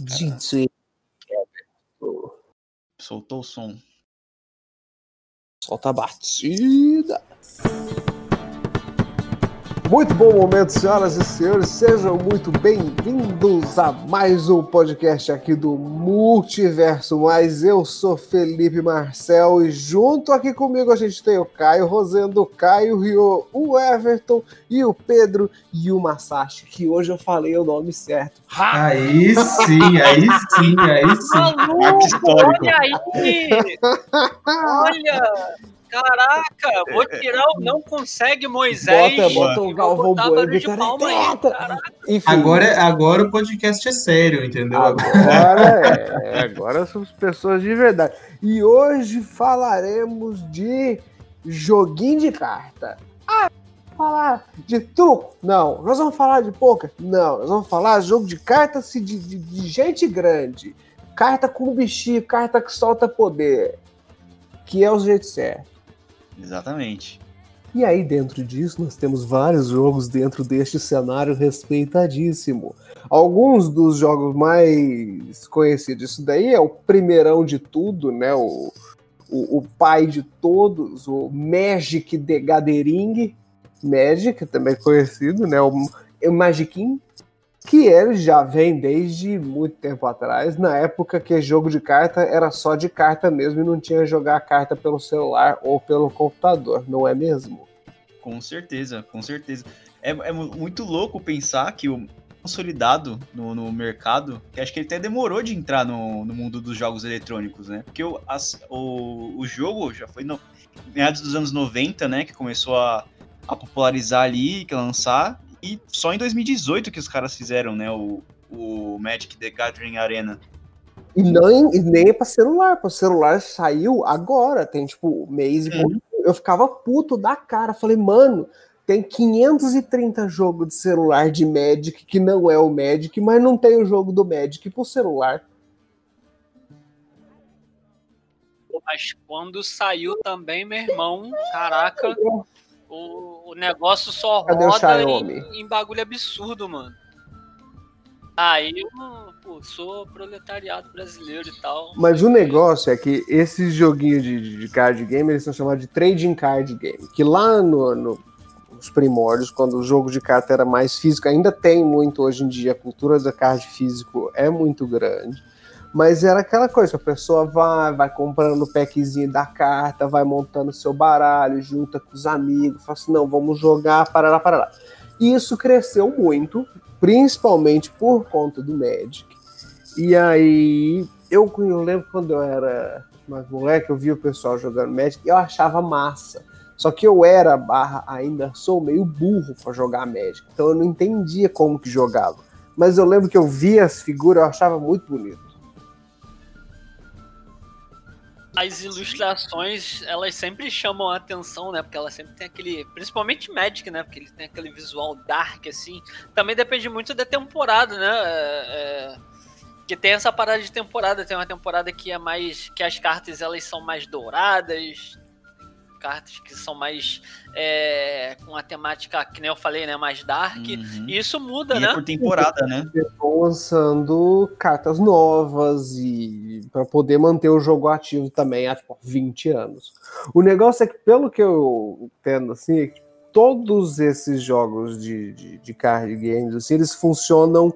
DJ Soltou o som. Solta a batida. Muito bom momento, senhoras e senhores. Sejam muito bem-vindos a mais um podcast aqui do Multiverso. Mas eu sou Felipe Marcel e junto aqui comigo a gente tem o Caio Rosendo, o Caio Rio, o Everton e o Pedro e o Masashi, que hoje eu falei o nome certo. Aí sim, aí sim, aí sim. Histórico. Olha aí! Olha! Caraca, vou tirar o não consegue Moisés. Bota, bota o Galvão Bueno barulho de palma aí, "Teta!" caraca. Enfim, Agora, agora o podcast é sério, entendeu? Agora é, agora somos pessoas de verdade. E hoje falaremos de joguinho de carta. Ah, falar de truco? Não. Nós vamos falar de poker? Não. Nós vamos falar de jogo de cartas de, de, de gente grande. Carta com bichinho, carta que solta poder. Que é o jeito certo. Exatamente. E aí, dentro disso, nós temos vários jogos dentro deste cenário respeitadíssimo. Alguns dos jogos mais conhecidos, isso daí é o primeirão de tudo, né? O, o, o pai de todos, o Magic the Gathering, Magic, também conhecido, né? O, o Magicin, que ele já vem desde muito tempo atrás, na época que jogo de carta era só de carta mesmo e não tinha jogar carta pelo celular ou pelo computador, não é mesmo? Com certeza, com certeza. É, é mu- muito louco pensar que o consolidado no, no mercado, que acho que ele até demorou de entrar no, no mundo dos jogos eletrônicos, né? Porque o, as- o, o jogo já foi no meados dos anos 90, né? Que começou a, a popularizar ali, que lançar. E só em 2018 que os caras fizeram, né? O, o Magic the Gathering Arena. E, não, e nem é pra celular, para celular saiu agora, tem tipo mês e pouco. Eu ficava puto da cara, falei, mano, tem 530 jogos de celular de Magic que não é o Magic, mas não tem o jogo do Magic pro celular. Mas quando saiu também, meu irmão, caraca, o, o negócio só Cadê roda em, em bagulho absurdo, mano. Aí eu pô, sou proletariado brasileiro e tal. Mas o negócio é que esses joguinhos de, de- de card game, eles são chamados de trading card game. Que lá no, no- nos primórdios, quando o jogo de carta era mais físico, ainda tem muito hoje em dia, a cultura do card físico é muito grande. Mas era aquela coisa, a pessoa vai, vai comprando o packzinho da carta, vai montando seu baralho, junta com os amigos, fala assim, não, vamos jogar, parará, parará. E isso cresceu muito, principalmente por conta do Magic. E aí, eu, eu lembro quando eu era mais moleque, eu via o pessoal jogando Magic eu achava massa. Só que eu era, barra, ainda sou meio burro pra jogar Magic. Então eu não entendia como que jogava. Mas eu lembro que eu via as figuras, eu achava muito bonito. As ilustrações, elas sempre chamam a atenção, né? Porque elas sempre tem aquele. Principalmente Magic, né? Porque ele tem aquele visual dark, assim. Também depende muito da temporada, né? É, é, Que tem essa parada de temporada. Tem uma temporada que é mais. que as cartas elas são mais douradas. Cartas que são mais. é, com a temática, que nem eu falei, né? Mais dark. Uhum. E isso muda, E é né? por temporada, né? Estão lançando cartas novas e para poder manter o jogo ativo também há tipo, 20 anos. O negócio é que, pelo que eu entendo, assim, é que todos esses jogos de, de, de card games, assim, eles funcionam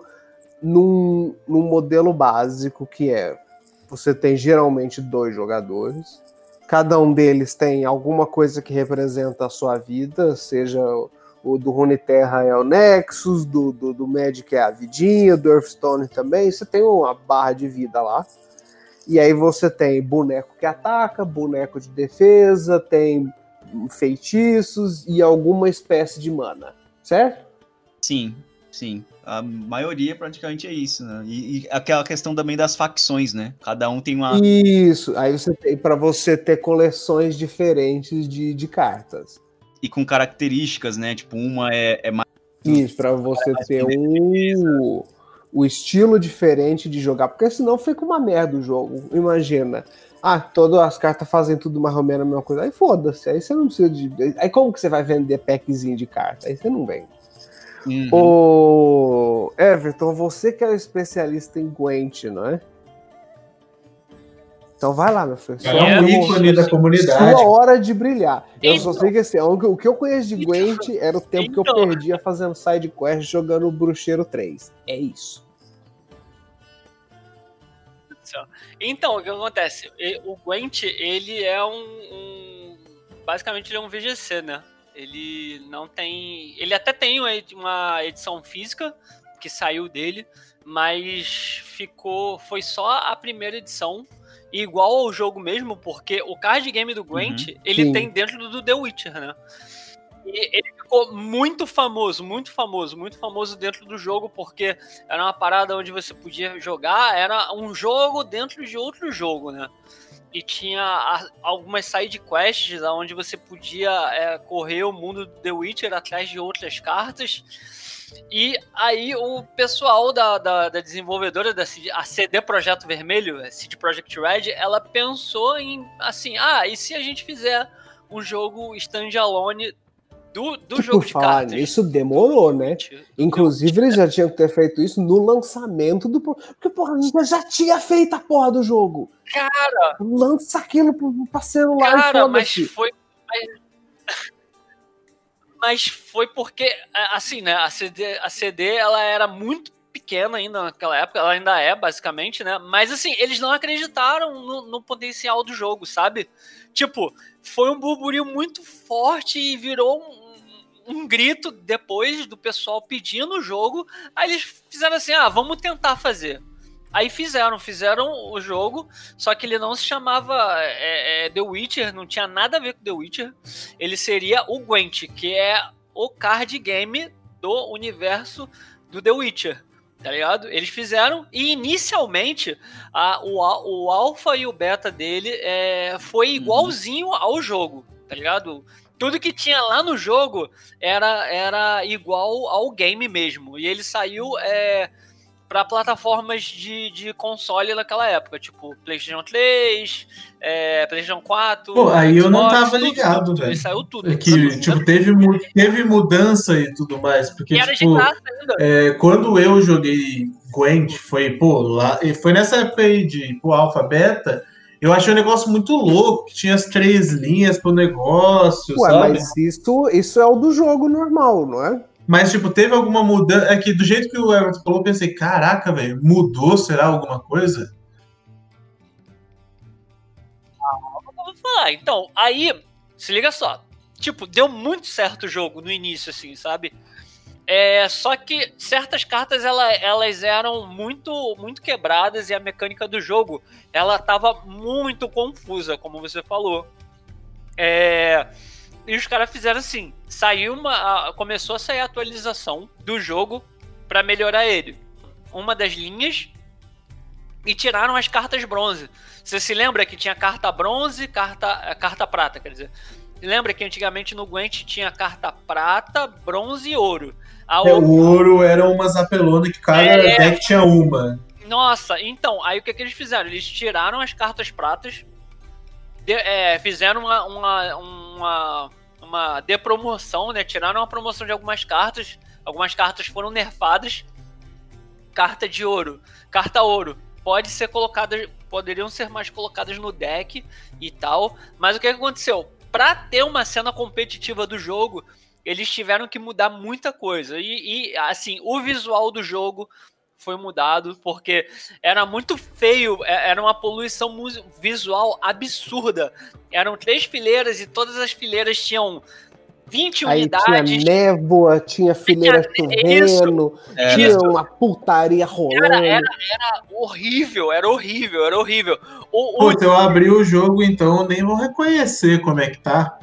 num, num modelo básico que é você tem geralmente dois jogadores, cada um deles tem alguma coisa que representa a sua vida, seja o do Runeterra é o Nexus, do, do, do Magic é a vidinha, do Earthstone também. Você tem uma barra de vida lá. E aí você tem boneco que ataca, boneco de defesa, tem feitiços e alguma espécie de mana, certo? Sim, sim. A maioria praticamente é isso, né? E, e aquela questão também das facções, né? Cada um tem uma. Isso. Aí você tem para você ter coleções diferentes de, de cartas. E com características, né? Tipo, uma é, é mais. Isso, para você ter um, o estilo diferente de jogar, porque senão fica uma merda o jogo. Imagina. Ah, todas as cartas fazem tudo mais ou menos a mesma coisa. Aí foda-se, aí você não precisa de. Aí como que você vai vender packzinho de carta? Aí você não vende. Uhum. Ô, Everton, você que é o especialista em Gwent, não é? Então vai lá, meu filho. É um ícone da comunidade. Sua hora de brilhar. Eu só Então. sei que assim, o que- o que eu conheço de Gwent era o tempo que eu Então. perdia fazendo side quest jogando o Bruxeiro 3. É isso. Então, o que acontece? O Gwent, ele é um, um- Basicamente, ele é um VGC, né? Ele não tem. Ele até tem uma edi- uma edição física que saiu dele, mas ficou. Foi só a primeira edição. e Igual ao jogo mesmo, porque o card game do Gwent, ele Sim. tem dentro do The Witcher, né? E ele ficou muito famoso, muito famoso, muito famoso dentro do jogo, porque era uma parada onde você podia jogar, era um jogo dentro de outro jogo, né? E tinha algumas side quests onde você podia é, correr o mundo do The Witcher atrás de outras cartas. E aí o pessoal da, da, da desenvolvedora da CD, a CD Projeto Vermelho, a CD Projekt Red, ela pensou em assim, ah, e se a gente fizer um jogo standalone do, do Que, jogo por de falar cartas? nisso, demorou, né? Inclusive, eles já tinham que ter feito isso no lançamento do. Porque, porra, a gente já tinha feito a porra do jogo. Cara, Lança aquilo pra celular e Cara, mas foi. Mas, mas foi porque, a- assim, né? A CD, a CD ela era muito pequena ainda naquela época, ela ainda é, basicamente, né? Mas assim, eles não acreditaram no, no potencial do jogo, sabe? Tipo, foi um burburinho muito forte e virou um, um grito depois do pessoal pedindo o jogo. Aí eles fizeram assim: ah, vamos tentar fazer. Aí fizeram, fizeram o jogo, só que ele não se chamava é, é, The Witcher, não tinha nada a ver com The Witcher. Ele seria o Gwent, que é o card game do universo do The Witcher. Tá ligado? Eles fizeram e inicialmente a, o, o alpha e o beta dele é, foi igualzinho ao jogo, tá ligado? Tudo que tinha lá no jogo era, era igual ao game mesmo. E ele saiu é, para plataformas de, de console naquela época, tipo PlayStation 3, é, PlayStation 4. Pô, aí eu não Xbox, tava tudo, ligado, tudo, velho. Ele saiu tudo. É que, tipo, teve, mu- teve mudança e tudo mais. Porque, e era de tipo, graça ainda. é, quando eu joguei Gwent, foi, pô, lá, e foi nessa época aí de pô, Alpha Beta, eu achei um negócio muito louco, que tinha as três linhas pro negócio, Ué, sabe? mas isso, isso é o do jogo normal, não é? Mas, tipo, teve alguma mudança. É que do jeito que o Everton falou, eu pensei, caraca, velho, mudou, será alguma coisa? Eu vou falar. Então, aí, se liga só. Tipo, deu muito certo o jogo no início, assim, sabe? É, só que certas cartas ela, elas eram muito muito quebradas e a mecânica do jogo ela tava muito confusa, como você falou. É, e os caras fizeram assim: saiu uma. Começou a sair a atualização do jogo para melhorar ele. Uma das linhas e tiraram as cartas bronze. Você se lembra que tinha carta bronze, carta, eh, carta prata, quer dizer. Lembra que antigamente no Gwent tinha carta prata, bronze e ouro. A É, ouro- o ouro era umas apelonas que cada É. deck tinha uma. Nossa, então, aí o que, que eles fizeram? Eles tiraram as cartas pratas, de- é, fizeram uma, uma, uma, uma depromoção, né? Tiraram a promoção de algumas cartas, algumas cartas foram nerfadas. Carta de ouro, carta ouro, pode ser colocada, poderiam ser mais colocadas no deck e tal, mas o que que aconteceu? Pra ter uma cena competitiva do jogo, eles tiveram que mudar muita coisa. E, e, assim, o visual do jogo foi mudado, porque era muito feio, é- era uma poluição visual absurda. Eram três fileiras e todas as fileiras tinham 20 Aí unidades. tinha névoa, tinha fileira chovendo, É, tinha uma putaria rolando. Cara, era, era horrível, era horrível, era horrível. O, o, Putz, eu abri o jogo, então eu nem vou reconhecer como é que tá.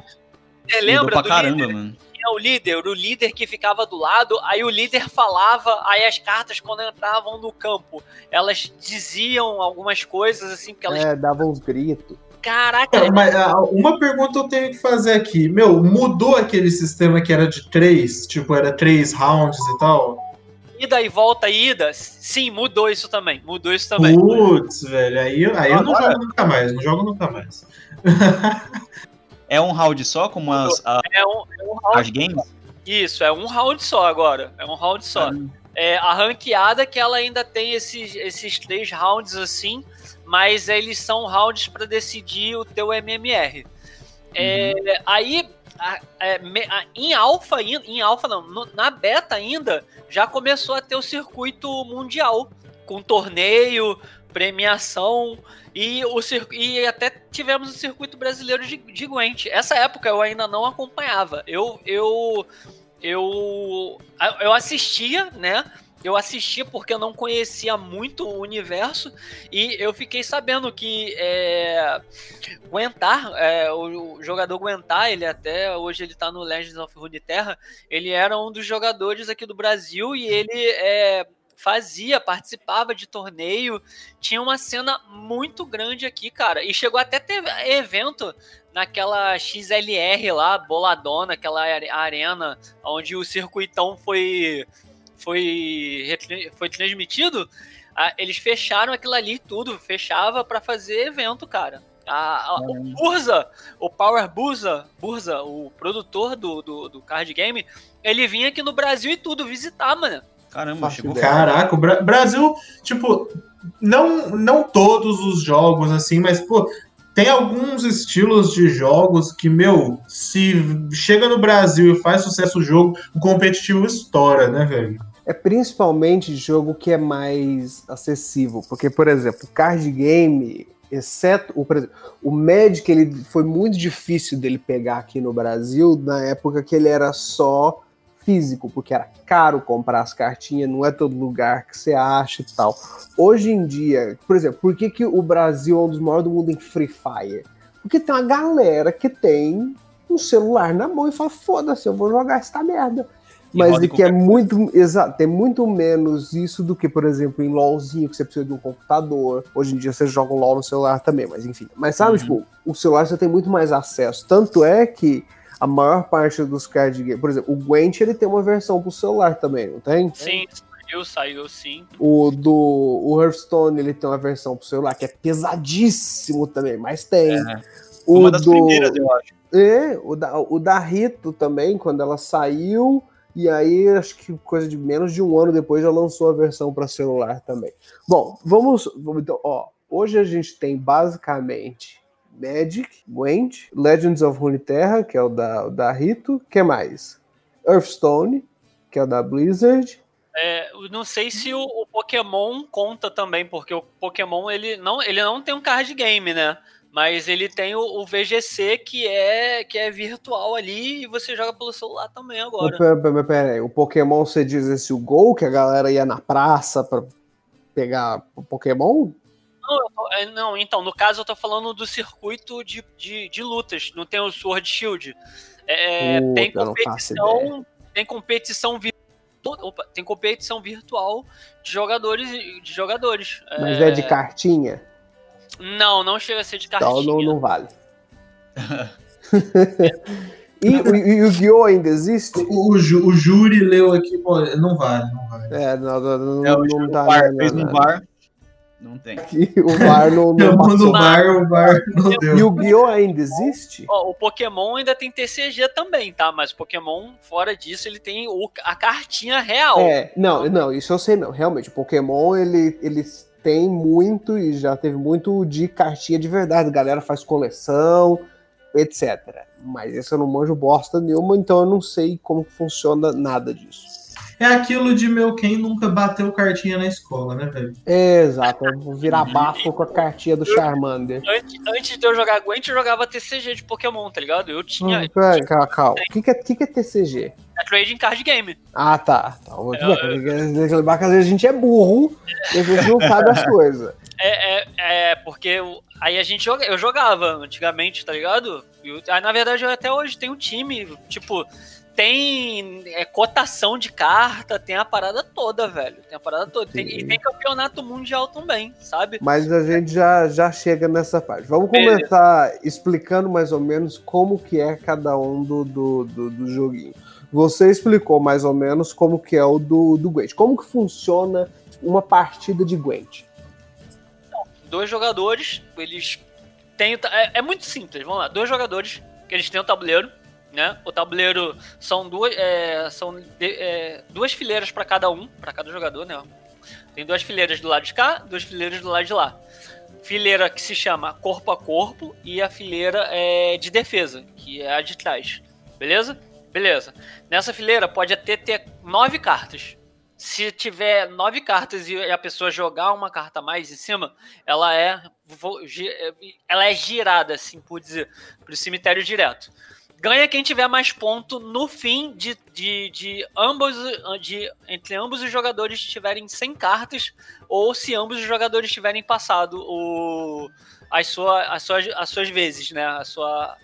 você mudou lembra pra do caramba, líder? mano. Tinha o líder, o líder que ficava do lado, aí o líder falava, aí as cartas quando entravam no campo, elas diziam algumas coisas assim, que elas, É, dava uns gritos. caraca, É, mas, ah, uma pergunta eu tenho que fazer aqui. Meu, mudou aquele sistema que era de três? Tipo, era três rounds e tal? ida e volta, ida, sim, mudou isso também, mudou isso também. Putz, velho, aí, eu- aí eu não jogo nunca mais, não jogo nunca mais. É um round só, como as, a É um, é um round card games? Isso, é um round só agora. É um round só. É, a ranqueada que ela ainda tem esses, esses três rounds assim, mas eles são rounds para decidir o teu MMR. É, uhum. Aí, a, é, a, em alfa, em alfa não, no, na beta ainda, já começou a ter o circuito mundial, com torneio, premiação e, o, e até tivemos o circuito brasileiro de, de Gwent. Essa época eu ainda não acompanhava. Eu, eu eu eu assistia, né? Eu assistia porque eu não conhecia muito o universo e eu fiquei sabendo que é, Guentar, é, o, jogador Guentar, ele até hoje ele tá no Legends of Runeterra, ele era um dos jogadores aqui do Brasil e ele é, fazia, participava de torneio, tinha uma cena muito grande aqui, cara, e chegou até ter evento naquela XLR lá, boladona, aquela arena onde o circuitão foi foi foi transmitido, eles fecharam aquilo ali tudo, fechava para fazer evento, cara. A, a, o Burza, o Power Burza, Burza, o produtor do, do, do card game, ele vinha aqui no Brasil e tudo visitar, mano. Caramba, chegou. Caraca, o Bra Brasil, tipo, não, não todos os jogos, assim, mas, pô, tem alguns estilos de jogos que, meu, se chega no Brasil e faz sucesso o jogo, o competitivo estoura, né, velho? É principalmente jogo que é mais acessível, porque, por exemplo, card game, exceto o, o Magic, ele foi muito difícil dele pegar aqui no Brasil na época que ele era só físico, porque era caro comprar as cartinhas, não é todo lugar que você acha e tal. Hoje em dia, por exemplo, por que, que o Brasil é um dos maiores do mundo em Free Fire? Porque tem uma galera que tem um celular na mão e fala: foda-se, eu vou jogar essa merda. Mas de que é muito, exato, tem muito menos isso do que, por exemplo, em LOLzinho, que você precisa de um computador. Hoje em dia você joga um LOL no celular também, mas enfim. Mas sabe, uhum. tipo, o celular você tem muito mais acesso. Tanto é que a maior parte dos card games. Por exemplo, o Gwent ele tem uma versão pro celular também, não tem? Sim, saiu, saiu sim. O do o Hearthstone ele tem uma versão pro celular que é pesadíssimo também, mas tem. É. O uma das do, primeiras, eu acho. É, o da, o da Rito também, quando ela saiu. E aí, acho que coisa de menos de um ano depois já lançou a versão para celular também. Bom, vamos, vamos então, ó. Hoje a gente tem basicamente Magic, Gwent, Legends of Runeterra, que é o da, da Rito, que mais? Hearthstone, que é o da Blizzard. É, não sei se o, o, Pokémon conta também, porque o Pokémon ele não, ele não tem um card game, né? Mas ele tem o, o VGC que é que é virtual ali e você joga pelo celular também agora. Pera, pera, pera aí, o Pokémon você diz esse o Gol, que a galera ia na praça pra pegar o Pokémon? Não, é, não, então, no caso eu tô falando do circuito de, de, de lutas, não tem o Sword Shield. É, Puta, tem competição. Tem competição virtual. tem competição virtual de jogadores de jogadores. Mas é, é de cartinha? Não, não chega a ser de cartinha. Então não, não vale. E o Yu-Gi-Oh! ainda existe? O, o, o, júri leu aqui, pô, não vale, não vale. É, não, não, não, é, não, não tá. Fez no bar, não tem. o VAR não, não passou. No VAR, o VAR não deu. E o Guiô ainda existe? Ó, o Pokémon ainda tem TCG também, tá? Mas o Pokémon, fora disso, ele tem o, a cartinha real. É, não, não, isso eu sei não. Realmente, o Pokémon, ele, ele tem muito e já teve muito de cartinha de verdade. A galera faz coleção, etc. Mas esse eu não manjo bosta nenhuma, então eu não sei como funciona nada disso. É aquilo de meu quem nunca bateu cartinha na escola, né, velho? É, exato, eu vou virar bafo com a cartinha do Charmander. Antes, antes de eu jogar Gwent, eu jogava TCG de Pokémon, tá ligado? Eu tinha. Hum, pera, calma, calma. O que, que, é, que, que é TCG? É Trading Card Game. Ah, tá. tá. É, lembrar que às vezes a gente é burro e a gente não sabe as coisas. É, é, é, porque aí a gente joga, eu jogava antigamente, tá ligado? Eu, aí, na verdade, eu até hoje tenho um time, tipo, tem é, cotação de carta, tem a parada toda, velho. Tem a parada toda. Tem, e tem campeonato mundial também, sabe? Mas a gente já, já chega nessa parte. Vamos começar Beleza. explicando mais ou menos como que é cada um do, do, do, do, joguinho. Você explicou mais ou menos como que é o do, do Gwent. Como que funciona uma partida de Gwent? Então, dois jogadores, eles têm... É, é muito simples, vamos lá. Dois jogadores, que eles têm o um tabuleiro, né? O tabuleiro são duas, é, são de, é, duas fileiras para cada um, para cada jogador, né? Tem duas fileiras do lado de cá, duas fileiras do lado de lá. Fileira que se chama corpo a corpo e a fileira é de defesa, que é a de trás. Beleza? Beleza. Nessa fileira pode até ter nove cartas. Se tiver nove cartas e a pessoa jogar uma carta a mais em cima, ela é ela é girada, assim por dizer, para o cemitério direto ganha quem tiver mais ponto no fim de, de, de ambos de, entre ambos os jogadores tiverem 100 cartas ou se ambos os jogadores tiverem passado o, as, sua, as, suas, as suas vezes, né? A sua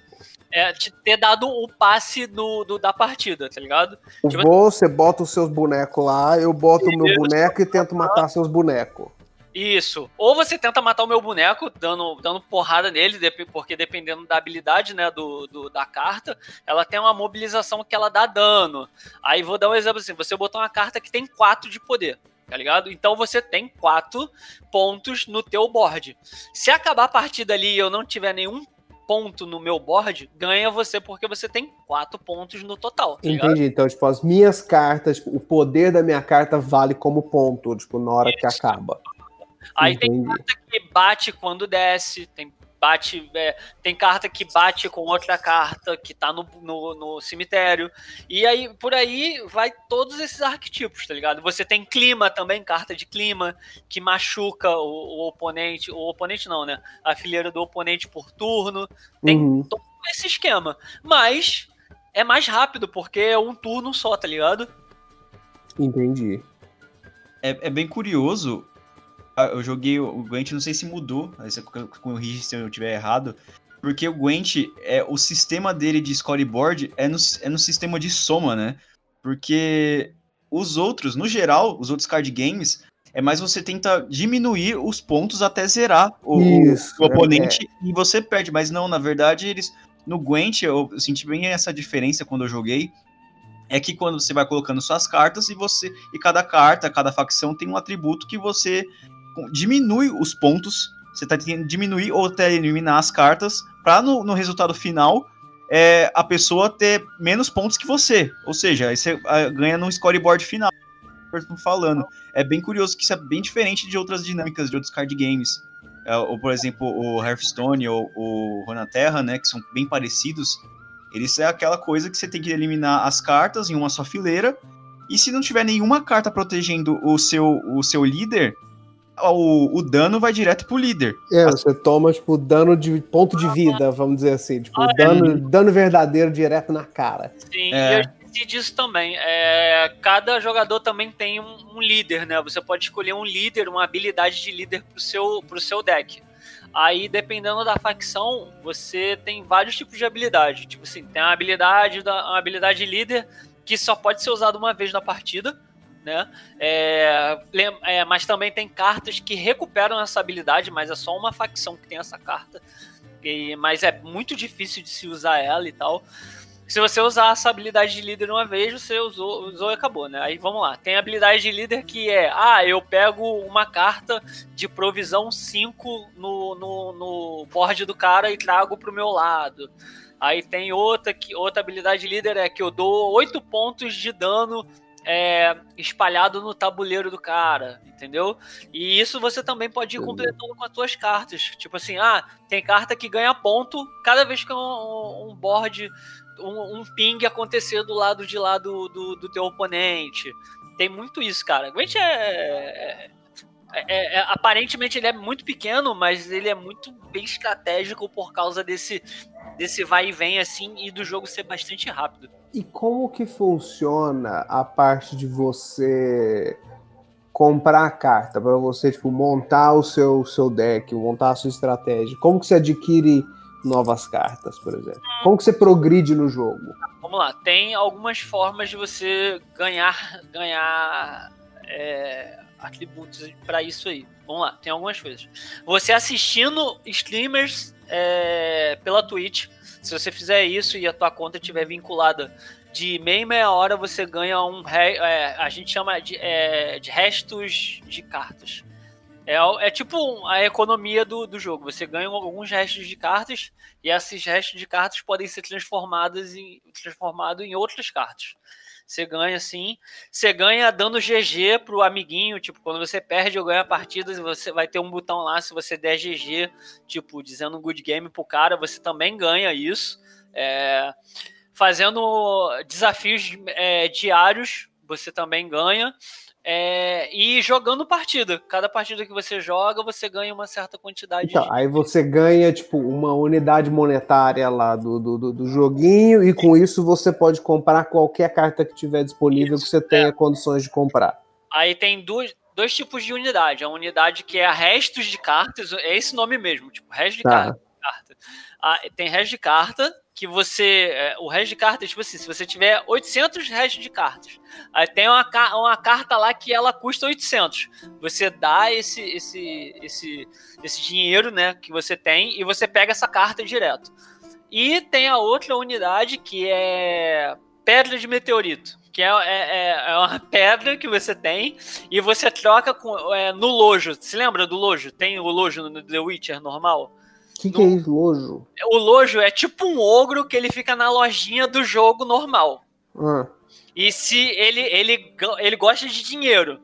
é, ter dado o passe do, da partida, tá ligado? Tipo, você bota os seus bonecos lá, eu boto o meu boneco e tento matar seus bonecos. Isso. Ou você tenta matar o meu boneco dando, dando porrada nele, porque dependendo da habilidade né, do, do, da carta, ela tem uma mobilização que ela dá dano. Aí vou dar um exemplo assim: você botou uma carta que tem 4 de poder. Tá ligado? Então você tem quatro pontos no teu board. Se acabar a partida ali e eu não tiver nenhum ponto no meu board, ganha você porque você tem quatro pontos no total. Tá Entendi. Então, tipo, as minhas cartas, o poder da minha carta vale como ponto, tipo, na hora Isso. que acaba. Aí Entendi. tem carta que bate quando desce, tem bate é, tem carta que bate com outra carta que tá no, no, no, cemitério. E aí, por aí, vai todos esses arquetipos, tá ligado? Você tem clima também, carta de clima, que machuca o, o oponente. O oponente não, né? A fileira do oponente por turno. Tem uhum. todo esse esquema. Mas é mais rápido, porque é um turno só, tá ligado? Entendi. É, é bem curioso eu joguei o Gwent, não sei se mudou, você corrige se eu estiver errado, porque o Gwent, é, o sistema dele de scoreboard é no, é no sistema de soma, né? Porque os outros, no geral, os outros card games, é mais você tenta diminuir os pontos até zerar o, Isso, o oponente é. e você perde. Mas não, na verdade, eles. No Gwent, eu senti bem essa diferença quando eu joguei. É que quando você vai colocando suas cartas e você. E cada carta, cada facção tem um atributo que você diminui os pontos. Você tá tentando diminuir ou até eliminar as cartas para no, no, resultado final é, a pessoa ter menos pontos que você. Ou seja, aí você ah, ganha no scoreboard final. Falando. É bem curioso que isso é bem diferente de outras dinâmicas de outros card games. É, ou, por exemplo, o Hearthstone ou o Runeterra, né? Que são bem parecidos. Eles é aquela coisa que você tem que eliminar as cartas em uma só fileira. E se não tiver nenhuma carta protegendo o seu, o seu líder, o, o dano vai direto pro líder. É, você toma, tipo, dano de ponto de vida, vamos dizer assim. Tipo, ah, dano, é. dano verdadeiro direto na cara. Sim, é. e eu esqueci disso também. É, cada jogador também tem um, um, líder, né? Você pode escolher um líder, uma habilidade de líder pro seu, pro seu deck. Aí, dependendo da facção, você tem vários tipos de habilidade. Tipo assim, tem a habilidade, da, uma habilidade líder que só pode ser usada uma vez na partida né? É, é, mas também tem cartas que recuperam essa habilidade, mas é só uma facção que tem essa carta. E, mas é muito difícil de se usar ela e tal. Se você usar essa habilidade de líder uma vez, você usou, usou e acabou, né? Aí vamos lá. Tem a habilidade de líder que é: ah, eu pego uma carta de provisão 5 no, no, no board do cara e trago pro meu lado. Aí tem outra que outra habilidade de líder é que eu dou 8 pontos de dano é, espalhado no tabuleiro do cara, entendeu? E isso você também pode ir completando com as suas cartas. Tipo assim, ah, tem carta que ganha ponto cada vez que um, um board, um, um, ping acontecer do lado de lá do, do, do teu oponente. Tem muito isso, cara. Gwent é, é é, é, aparentemente ele é muito pequeno, mas ele é muito bem estratégico por causa desse, desse vai e vem assim e do jogo ser bastante rápido. E como que funciona a parte de você comprar a carta para você tipo montar o seu seu deck, montar a sua estratégia? Como que você adquire novas cartas, por exemplo? Como que você progride no jogo? Vamos lá, tem algumas formas de você ganhar ganhar é, atributos para isso aí. Vamos lá, tem algumas coisas. Você assistindo streamers é, pela Twitch, se você fizer isso e a tua conta estiver vinculada de meia em meia hora, você ganha um. É, a gente chama de, é, de restos de cartas. É, é tipo a economia do, do jogo. Você ganha alguns restos de cartas e esses restos de cartas podem ser transformados em, transformado em outras cartas. Você ganha assim, você ganha dando GG pro amiguinho, tipo, quando você perde ou ganha partidas, você vai ter um botão lá, se você der GG, tipo, dizendo um good game pro cara, você também ganha isso. É, fazendo desafios é, diários, você também ganha. É, e jogando partida. Cada partida que você joga, você ganha uma certa quantidade. Então, de... aí você ganha, tipo, uma unidade monetária lá do, do, do, joguinho, e com isso você pode comprar qualquer carta que tiver disponível isso, que você tenha é. condições de comprar. Aí tem dois, dois tipos de unidade. A unidade que é a restos de cartas, é esse nome mesmo, tipo, restos de tá. carta. Ah, tem restos de carta, que você. É, o resto de cartas, tipo assim, se você tiver 800 restos de cartas, aí tem uma, uma carta lá que ela custa 800. Você dá esse, esse, esse, esse dinheiro, né, que você tem, e você pega essa carta direto. E tem a outra unidade que é Pedra de Meteorito. Que é, é, é, é uma pedra que você tem e você troca com, é, no lojo. Se lembra do lojo? Tem o lojo no The Witcher normal? Que, que é isso, lojo? O lojo é tipo um ogro que ele fica na lojinha do jogo normal. Ah. E se ele, ele, ele gosta de dinheiro,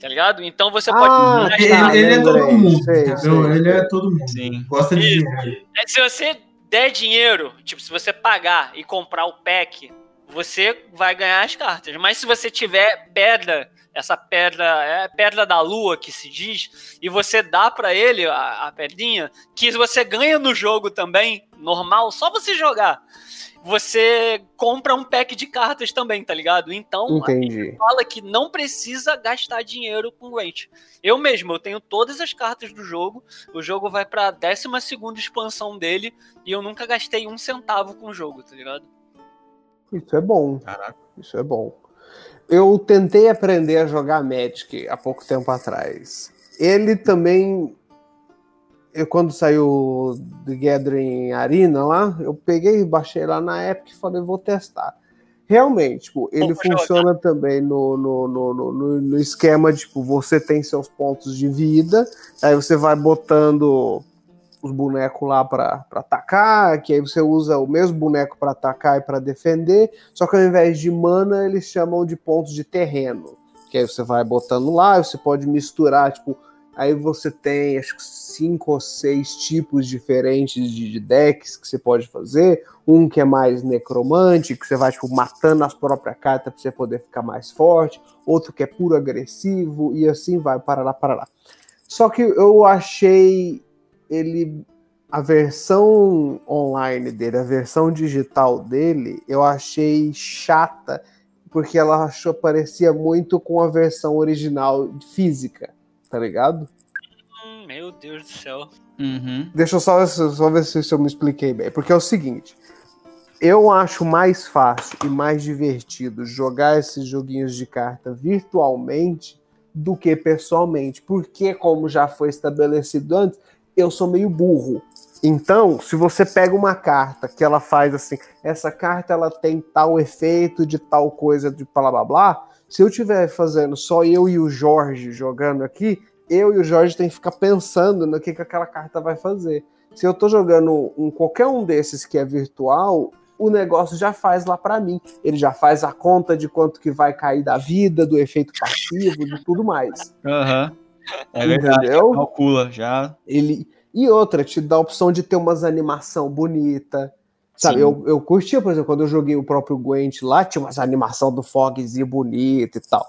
tá ligado? Então você ah, pode. Ele, ele é todo mundo. Sei, sei, ele é todo mundo. Sim. Gosta de dinheiro. É, se você der dinheiro, tipo, se você pagar e comprar o pack, você vai ganhar as cartas. Mas se você tiver pedra essa pedra, é a pedra da lua que se diz, e você dá para ele a, a pedrinha, que você ganha no jogo também, normal, só você jogar. Você compra um pack de cartas também, tá ligado? Então, Entendi. fala que não precisa gastar dinheiro com Gwent. Eu mesmo, eu tenho todas as cartas do jogo. O jogo vai pra 12 expansão dele e eu nunca gastei um centavo com o jogo, tá ligado? Isso é bom. Caraca. Isso é bom. Eu tentei aprender a jogar Magic há pouco tempo atrás. Ele também. Eu, quando saiu do Gathering Arena lá, eu peguei, baixei lá na Epic e falei, vou testar. Realmente, tipo, ele funciona também no, no, no, no, no esquema de, tipo, você tem seus pontos de vida, aí você vai botando os bonecos lá para atacar, que aí você usa o mesmo boneco para atacar e para defender, só que ao invés de mana, eles chamam de pontos de terreno. Que aí você vai botando lá, você pode misturar, tipo, aí você tem acho que cinco ou seis tipos diferentes de, de decks que você pode fazer. Um que é mais necromante, que você vai tipo, matando as próprias cartas para você poder ficar mais forte. Outro que é puro agressivo, e assim vai, para lá, para lá. Só que eu achei ele a versão online dele, a versão digital dele, eu achei chata porque ela achou parecia muito com a versão original física, tá ligado? Hum, meu Deus do céu. Uhum. Deixa eu só, só ver se eu me expliquei bem. Porque é o seguinte: eu acho mais fácil e mais divertido jogar esses joguinhos de carta virtualmente do que pessoalmente. Porque, como já foi estabelecido antes, eu sou meio burro. Então, se você pega uma carta que ela faz assim, essa carta ela tem tal efeito de tal coisa de blá blá blá, se eu estiver fazendo só eu e o Jorge jogando aqui, eu e o Jorge tem que ficar pensando no que, que aquela carta vai fazer. Se eu tô jogando um, qualquer um desses que é virtual, o negócio já faz lá para mim. Ele já faz a conta de quanto que vai cair da vida, do efeito passivo, de tudo mais. Aham. Uhum. É verdade, Entendeu? calcula já. Ele e outra, te dá a opção de ter umas animação bonita. Sabe, eu, eu curtia, por exemplo, quando eu joguei o próprio Gwent lá, tinha umas animação do Fogzinho bonita e tal.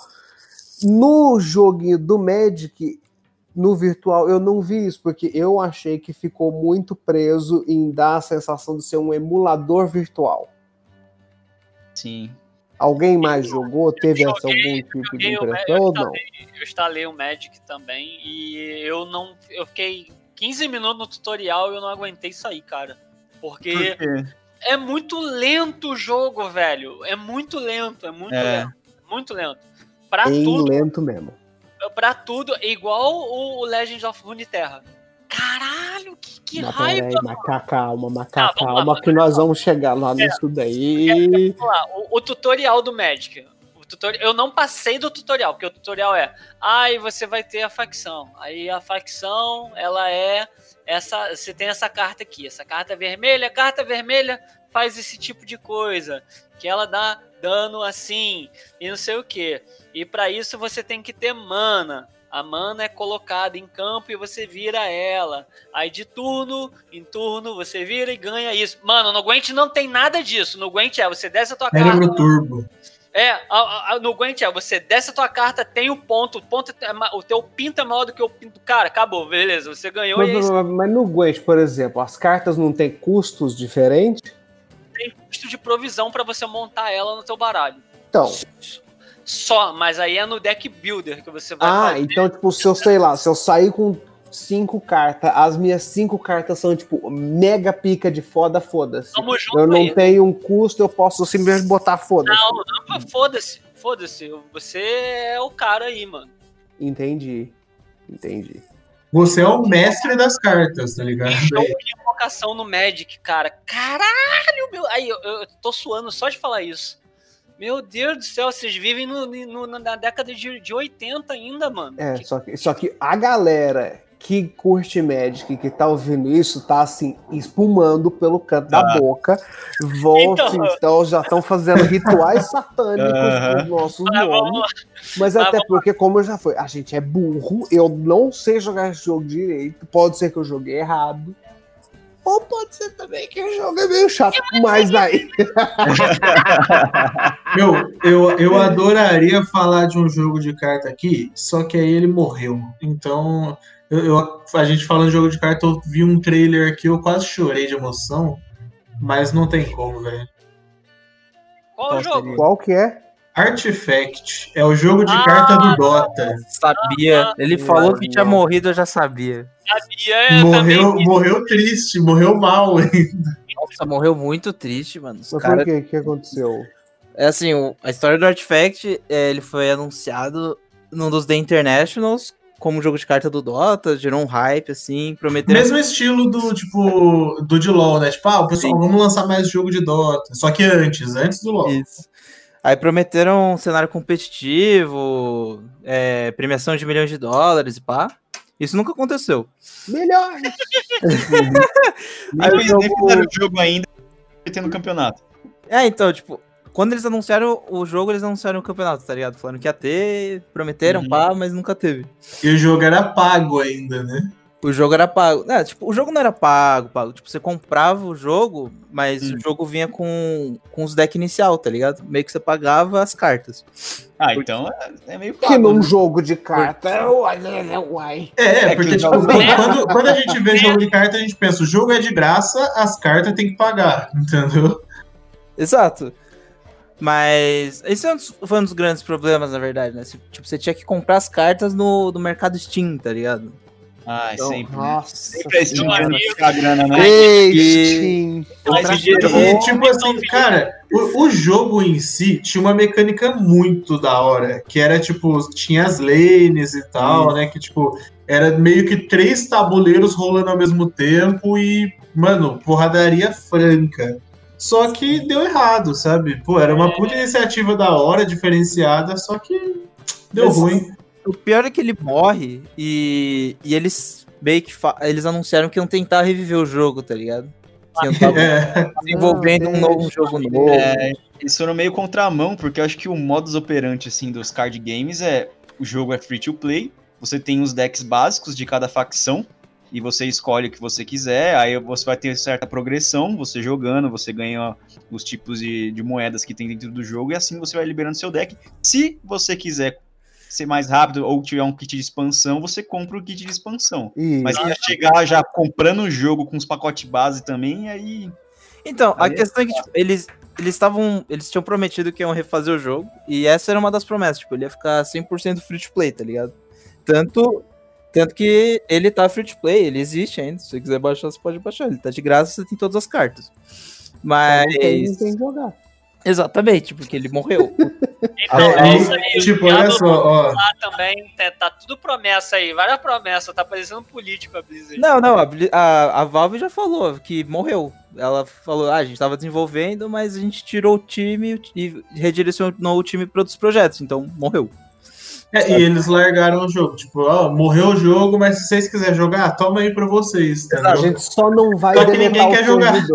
No joguinho do Magic, no virtual, eu não vi isso, porque eu achei que ficou muito preso em dar a sensação de ser um emulador virtual. Sim. Alguém mais jogou? Teve joguei, essa, algum tipo de impressão ou não? Eu instalei o Magic também e eu não. Eu fiquei 15 minutos no tutorial e eu não aguentei sair, cara. Porque Por é muito lento o jogo, velho. É muito lento, é muito é. lento. Muito lento. Pra Bem tudo. lento mesmo. Pra tudo, igual o Legends of Runeterra. Caralho, que, que Mas raiva! Peraí, maca, calma, maca, ah, calma, lá, que nós vamos chegar lá é, nisso daí. O, o, tutorial do Magic. O tutorial, eu não passei do tutorial, porque o tutorial é, aí ah, você vai ter a facção. Aí a facção, ela é essa, você tem essa carta aqui, essa carta vermelha, carta vermelha faz esse tipo de coisa, que ela dá dano assim e não sei o que. E para isso você tem que ter mana. A mana é colocada em campo e você vira ela. Aí de turno em turno você vira e ganha isso. Mano, no Gwent não tem nada disso. No Gwent é você desce a tua Era carta. no turbo. É, a, a, no Gwent é você desce a tua carta, tem o ponto, o ponto é, o teu pinto é maior do que o pinto. Cara, acabou, beleza, você ganhou Mas, e é isso. mas- mas no Gwent, por exemplo, as cartas não têm custos diferentes? tem custo de provisão pra você montar ela no teu baralho. Então. Só, mas aí é no deck builder que você vai Ah, fazer. então, tipo, se eu sei lá, se eu sair com cinco cartas, as minhas cinco cartas são, tipo, mega pica de foda, foda-se. Tamo junto Eu não aí. tenho um custo, eu posso simplesmente botar foda-se. Não, não, foda-se, foda-se. Você é o cara aí, mano. Entendi. Entendi. Você é o mestre das cartas, tá ligado? De invocação no Magic, cara. Caralho, meu. Aí, eu, eu tô suando só de falar isso. Meu Deus do céu, vocês vivem no, no- na década de, de 80 ainda, mano. É, Que- só que, só que a galera que curte Magic, que tá ouvindo isso, tá assim, espumando pelo canto da Ah. boca. Vão, Então- assim, então, já estão fazendo rituais satânicos Aham. nos nossos Mas nomes. Mas Mas até vamos porque, como eu já falei, a gente é burro, eu não sei jogar esse jogo direito. Pode ser que eu joguei errado. Ou pode ser também que o jogo é meio chato, mas aí. Meu, eu, eu adoraria falar de um jogo de carta aqui, só que aí ele morreu. Então, eu, eu- a gente falando de jogo de carta, eu vi um trailer aqui, eu quase chorei de emoção, mas não tem como, velho. Qual Qual o jogo? seria? Qual que é? Artifact é o jogo de Ah, carta do Dota. Sabia. Ah, Ele ah, falou que tinha morrido, eu já sabia. Sabia, eu Morreu, morreu triste, morreu mal. Nossa, morreu muito triste, mano. Os Mas cara... por que? O que aconteceu? É assim, a história do Artifact, é, ele foi anunciado num dos The Internationals como jogo de carta do Dota, gerou um hype, assim, prometeram... Mesmo estilo do, tipo, do de LoL, né? Tipo, ah, o pessoal, Sim. vamos lançar mais jogo de Dota. Só que antes, antes do LoL. Isso. Aí prometeram um cenário competitivo, é, premiação de milhões de dólares e pá. Isso nunca aconteceu. Melhor! Aí jogo- nem fizeram o jogo ainda, tendo campeonato. É, então, tipo, quando eles anunciaram o jogo, eles anunciaram o campeonato, tá ligado? Falando que ia ter, prometeram, Uhum. pá, mas nunca teve. E o jogo era pago ainda, né? O jogo era pago. É, tipo, o jogo não era pago, pago. Tipo, você comprava o jogo, mas Hum. o jogo vinha com, com os decks inicial, tá ligado? Meio que você pagava as cartas. Ah, então é, é meio Que pago, num né? jogo de carta. Uai, uai. É, é, É porque que tipo, quando, quando a gente vê jogo de carta, a gente pensa, o jogo é de graça, as cartas tem que pagar, entendeu? Exato. Mas esse é foi um dos grandes problemas, na verdade, né? Tipo, você tinha que comprar as cartas no, no mercado Steam, tá ligado? Ah, Então, sempre. né? nossa. Sempre é dinheiro ficar grana, né? Ei. Mas Outra esse dinheiro- coisa- E tipo assim, cara, o, o jogo em si tinha uma mecânica muito da hora, que era tipo, tinha as lanes e tal, né? Que tipo, era meio que três tabuleiros rolando ao mesmo tempo e, mano, porradaria franca. Só que deu errado, sabe? Pô, era uma puta iniciativa da hora, diferenciada, só que deu Mas- ruim. O pior é que ele morre e, e eles meio que eles anunciaram que iam tentar reviver o jogo, tá ligado? Que iam tava É, desenvolvendo um novo um jogo novo. É, eles foram meio contramão, porque eu acho que o modus operandi assim, dos card games é o jogo é free to play, você tem os decks básicos de cada facção, e você escolhe o que você quiser, aí você vai ter certa progressão, você jogando, você ganha os tipos de, de moedas que tem dentro do jogo, e assim você vai liberando seu deck. Se você quiser ser mais rápido ou tiver um kit de expansão, você compra o kit de expansão. Ih, Mas se já chegar já comprando o jogo com os pacotes base também, aí Então, a Aí é questão é que tipo, eles eles estavam, eles tinham prometido que iam refazer o jogo e essa era uma das promessas, tipo, ele ia ficar 100% free to play, tá ligado? Tanto tanto que ele tá free to play, ele existe ainda, se você quiser baixar, você pode baixar, ele tá de graça, você tem todas as cartas. Mas não tem jogar. Exatamente, porque ele morreu. Então, É, é isso aí. tipo, olha só, ó. lá também. Tá, tá tudo promessa aí, várias promessas. Tá parecendo político a Blizzard. Não, não, a, a, a Valve já falou que morreu. Ela falou, ah, a gente tava desenvolvendo, mas a gente tirou o time e redirecionou o time para outros projetos, então morreu. É, e eles largaram o jogo. Tipo, ó, morreu o jogo, mas se vocês quiserem jogar, toma aí pra vocês. A Entendeu? gente só não vai Só que ninguém quer jogar.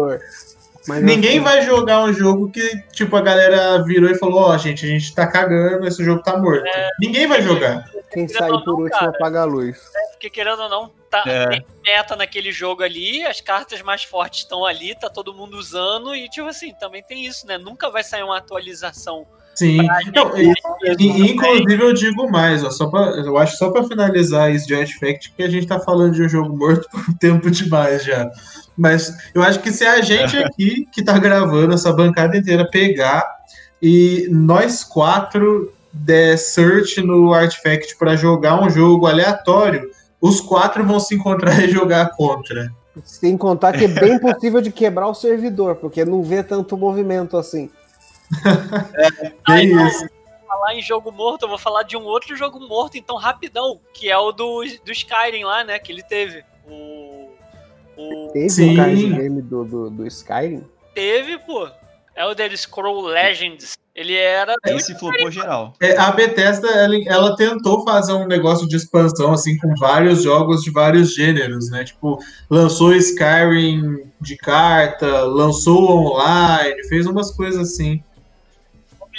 Mas Ninguém assim, vai jogar um jogo que, tipo, a galera virou e falou, ó, gente, a gente tá cagando, esse jogo tá morto. Ninguém vai jogar. Quem sair por último apaga a luz. Porque querendo ou não, tá É. tem meta naquele jogo ali, as cartas mais fortes estão ali, tá todo mundo usando, e tipo assim, também tem isso, né? Nunca vai sair uma atualização. Sim. Não, e, e- inclusive eu digo mais, ó, só pra, eu acho só pra finalizar esse Jet Fact, que a gente tá falando de um jogo morto por tempo demais já. Mas eu acho que se a gente aqui que tá gravando essa bancada inteira pegar e nós quatro der search no Artifact pra jogar um jogo aleatório, os quatro vão se encontrar e jogar contra. Sem contar que é bem possível de quebrar o servidor, porque não vê tanto movimento assim. É isso. Falar em jogo morto, eu vou falar de um outro jogo morto, então rapidão, que é o do, do Skyrim lá, né? Que ele teve. O. O. Teve Sim. um card game do, do, do Skyrim? Teve, pô. Elder Scroll Legends. Ele era. Esse flopou geral. É, a Bethesda, ela, ela tentou fazer um negócio de expansão, assim, com vários jogos de vários gêneros, né? Tipo, lançou Skyrim de carta, lançou online, fez umas coisas assim.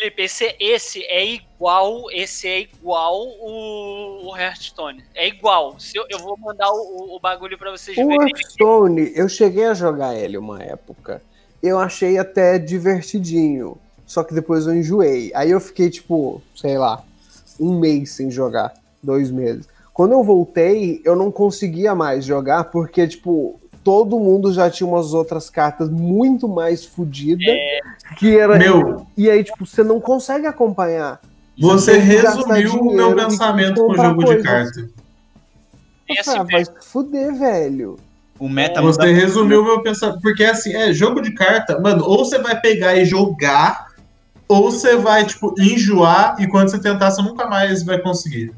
Felipe, esse, esse é igual. Esse é igual o, o Hearthstone. É igual. Se eu, eu vou mandar o, o bagulho pra vocês O verem. Hearthstone, eu cheguei a jogar ele uma época. Eu achei até divertidinho. Só que depois eu enjoei. Aí eu fiquei, tipo, sei lá, um mês sem jogar. Dois meses. Quando eu voltei, eu não conseguia mais jogar, porque, tipo, todo mundo já tinha umas outras cartas muito mais fodidas. Que era. Meu, E aí, tipo, você não consegue acompanhar. você gastar resumiu o meu pensamento com o jogo de coisas. carta. Tem Nossa, assim, vai se fuder, velho. O meta Você muda- resumiu o meu pensamento. Porque, assim, é jogo de carta, mano, ou você vai pegar e jogar, ou você vai, tipo, enjoar, e quando você tentar, você nunca mais vai conseguir.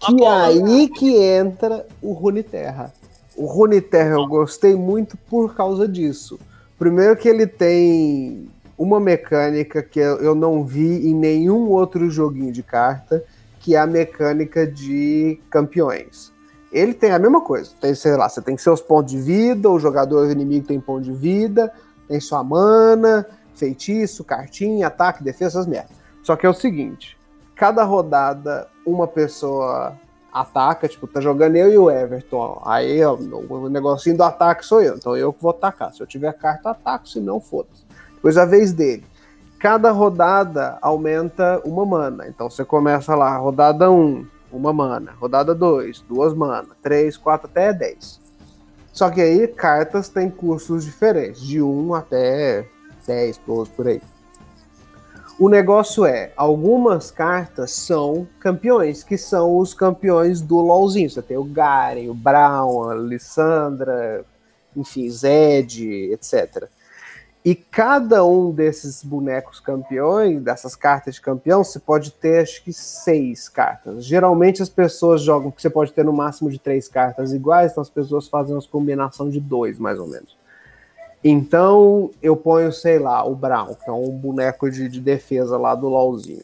Que aí que entra o Runeterra. O Runeterra eu gostei muito por causa disso. Primeiro que ele tem uma mecânica que eu eu não vi em nenhum outro joguinho de carta, que é a mecânica de campeões. Ele tem a mesma coisa. Tem, sei lá, você tem seus pontos de vida, o jogador inimigo tem ponto de vida, tem sua mana, feitiço, cartinha, ataque, defesa, essas merdas. Só que é o seguinte, cada rodada uma pessoa ataca, tipo, tá jogando eu e o Everton, ó. aí ó, o negocinho do ataque sou eu, então eu que vou atacar. Se eu tiver carta, eu ataco, se não, foda-se. Depois a vez dele. Cada rodada aumenta uma mana. Então você começa lá, rodada 1, uma mana. Rodada 2, duas mana. 3, 4 até 10. Só que aí cartas têm custos diferentes, de 1 até 10, 12 por aí. O negócio é, algumas cartas são campeões, que são os campeões do LoLzinho. Você tem o Garen, o Brown, a Lissandra, enfim, Zed, etc. E cada um desses bonecos campeões, dessas cartas de campeão, você pode ter acho que seis cartas. Geralmente as pessoas jogam que você pode ter no máximo de três cartas iguais, então as pessoas fazem uma combinação de dois, mais ou menos. Então eu ponho, sei lá, o Brown, que é um boneco de, de defesa lá do LoLzinho.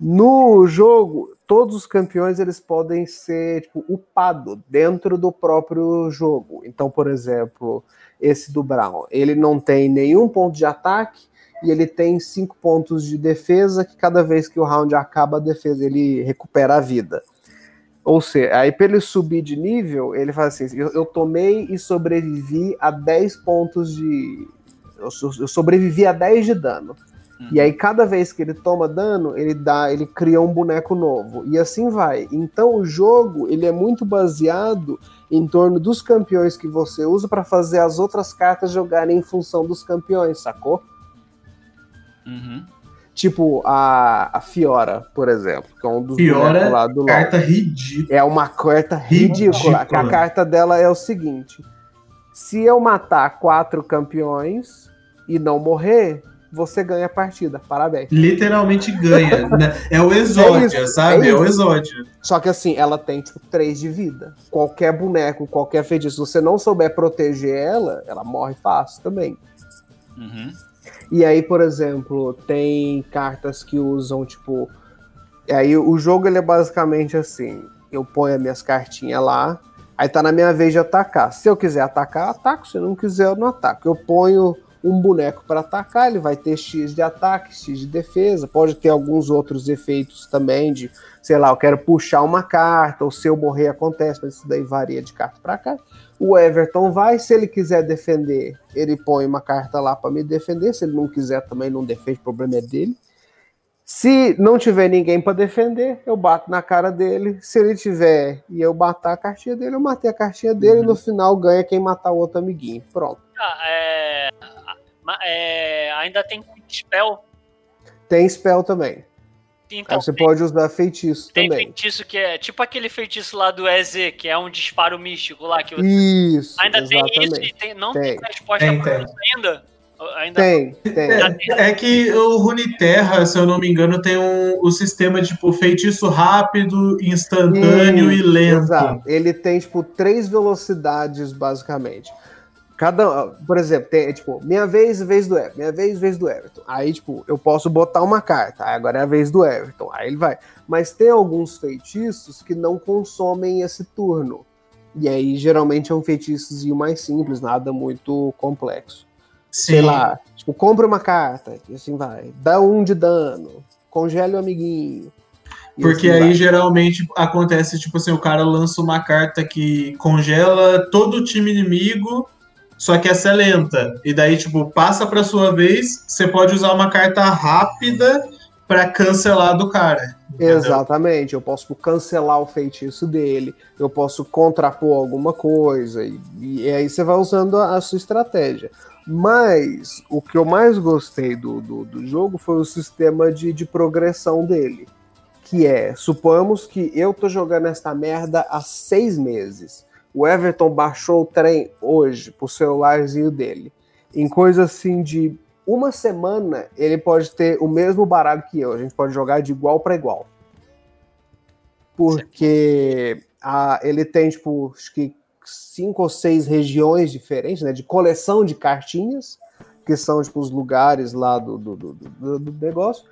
No jogo, todos os campeões eles podem ser tipo, upado dentro do próprio jogo. Então, por exemplo, esse do Brown, ele não tem nenhum ponto de ataque e ele tem cinco pontos de defesa que cada vez que o round acaba a defesa ele recupera a vida. Ou seja, aí para ele subir de nível, ele faz assim: eu, eu tomei e sobrevivi a 10 pontos de. Eu, eu sobrevivi a 10 de dano. E aí, cada vez que ele toma dano, ele dá, ele cria um boneco novo. E assim vai. Então o jogo ele é muito baseado em torno dos campeões que você usa para fazer as outras cartas jogarem em função dos campeões, sacou? Uhum. Tipo a, a Fiora, por exemplo, que é um dos Fiora, bonecos lá do LoL. Carta ridícula. É uma carta ridícula. Ridícula. que A carta dela é o seguinte: se eu matar quatro campeões e não morrer, você ganha a partida. Parabéns. Literalmente ganha. né? É o exódio, É isso, sabe? é É, o exódio. Só que assim, ela tem, tipo, 3 de vida. Qualquer boneco, qualquer feitiço, se você não souber proteger ela, ela morre fácil também. Uhum. E aí, por exemplo, tem cartas que usam, tipo. Aí o jogo ele é basicamente assim: eu ponho as minhas cartinhas lá, aí tá na minha vez de atacar. Se eu quiser atacar, ataco. Se eu não quiser, eu não ataco. Eu ponho um boneco para atacar, ele vai ter X de ataque, X de defesa. Pode ter alguns outros efeitos também de, sei lá, eu quero puxar uma carta, ou se eu morrer acontece, mas isso daí varia de carta para carta. O Everton vai, se ele quiser defender, ele põe uma carta lá para me defender. Se ele não quiser também não defende, o problema é dele. Se não tiver ninguém para defender, eu bato na cara dele. Se ele tiver e eu matar a cartinha dele, eu matei a cartinha dele. E no final ganha quem matar o outro amiguinho. Pronto. Ah, é, é, ainda tem spell. Tem spell também. Então, Aí você tem, pode usar feitiço tem também. feitiço que é tipo aquele feitiço lá do EZ, que é um disparo místico lá. Que você- Isso, ainda tem isso exatamente. e tem, não Tem. tem resposta Tem, pra tem. isso ainda. Ainda Tem, tem. É, é que o Runeterra, se eu não me engano, tem um, o sistema tipo feitiço rápido, instantâneo e Isso, lento. Exato. Ele tem, tipo, três velocidades, basicamente. Cada, por exemplo, tem, tipo, minha vez, vez do Everton, minha vez, vez do Everton. Aí, tipo, eu posso botar uma carta, aí agora é a vez do Everton, aí ele vai. Mas tem alguns feitiços que não consomem esse turno. E aí, geralmente, é um feitiçozinho mais simples, nada muito complexo. Sim. Sei lá, tipo, compra uma carta, e assim vai. Dá um de dano, congele o amiguinho. Porque assim aí vai. geralmente acontece, tipo assim, o cara lança uma carta que congela todo o time inimigo, só que essa é lenta. E daí, tipo, passa pra sua vez, você pode usar uma carta rápida pra cancelar do cara. entendeu? Exatamente, eu posso cancelar o feitiço dele, eu posso contrapor alguma coisa, e, e aí você vai usando a, a sua estratégia. Mas o que eu mais gostei do, do, do jogo foi o sistema de, de progressão dele. Que é, suponhamos que eu tô jogando esta merda há seis meses. O Everton baixou o trem hoje pro celularzinho dele. Em coisa assim de uma semana, ele pode ter o mesmo baralho que eu. A gente pode jogar de igual para igual. Porque a, ele tem, tipo, acho que cinco ou seis regiões diferentes, né? De coleção de cartinhas, que são, tipo, os lugares lá do, do, do, do- do negócio.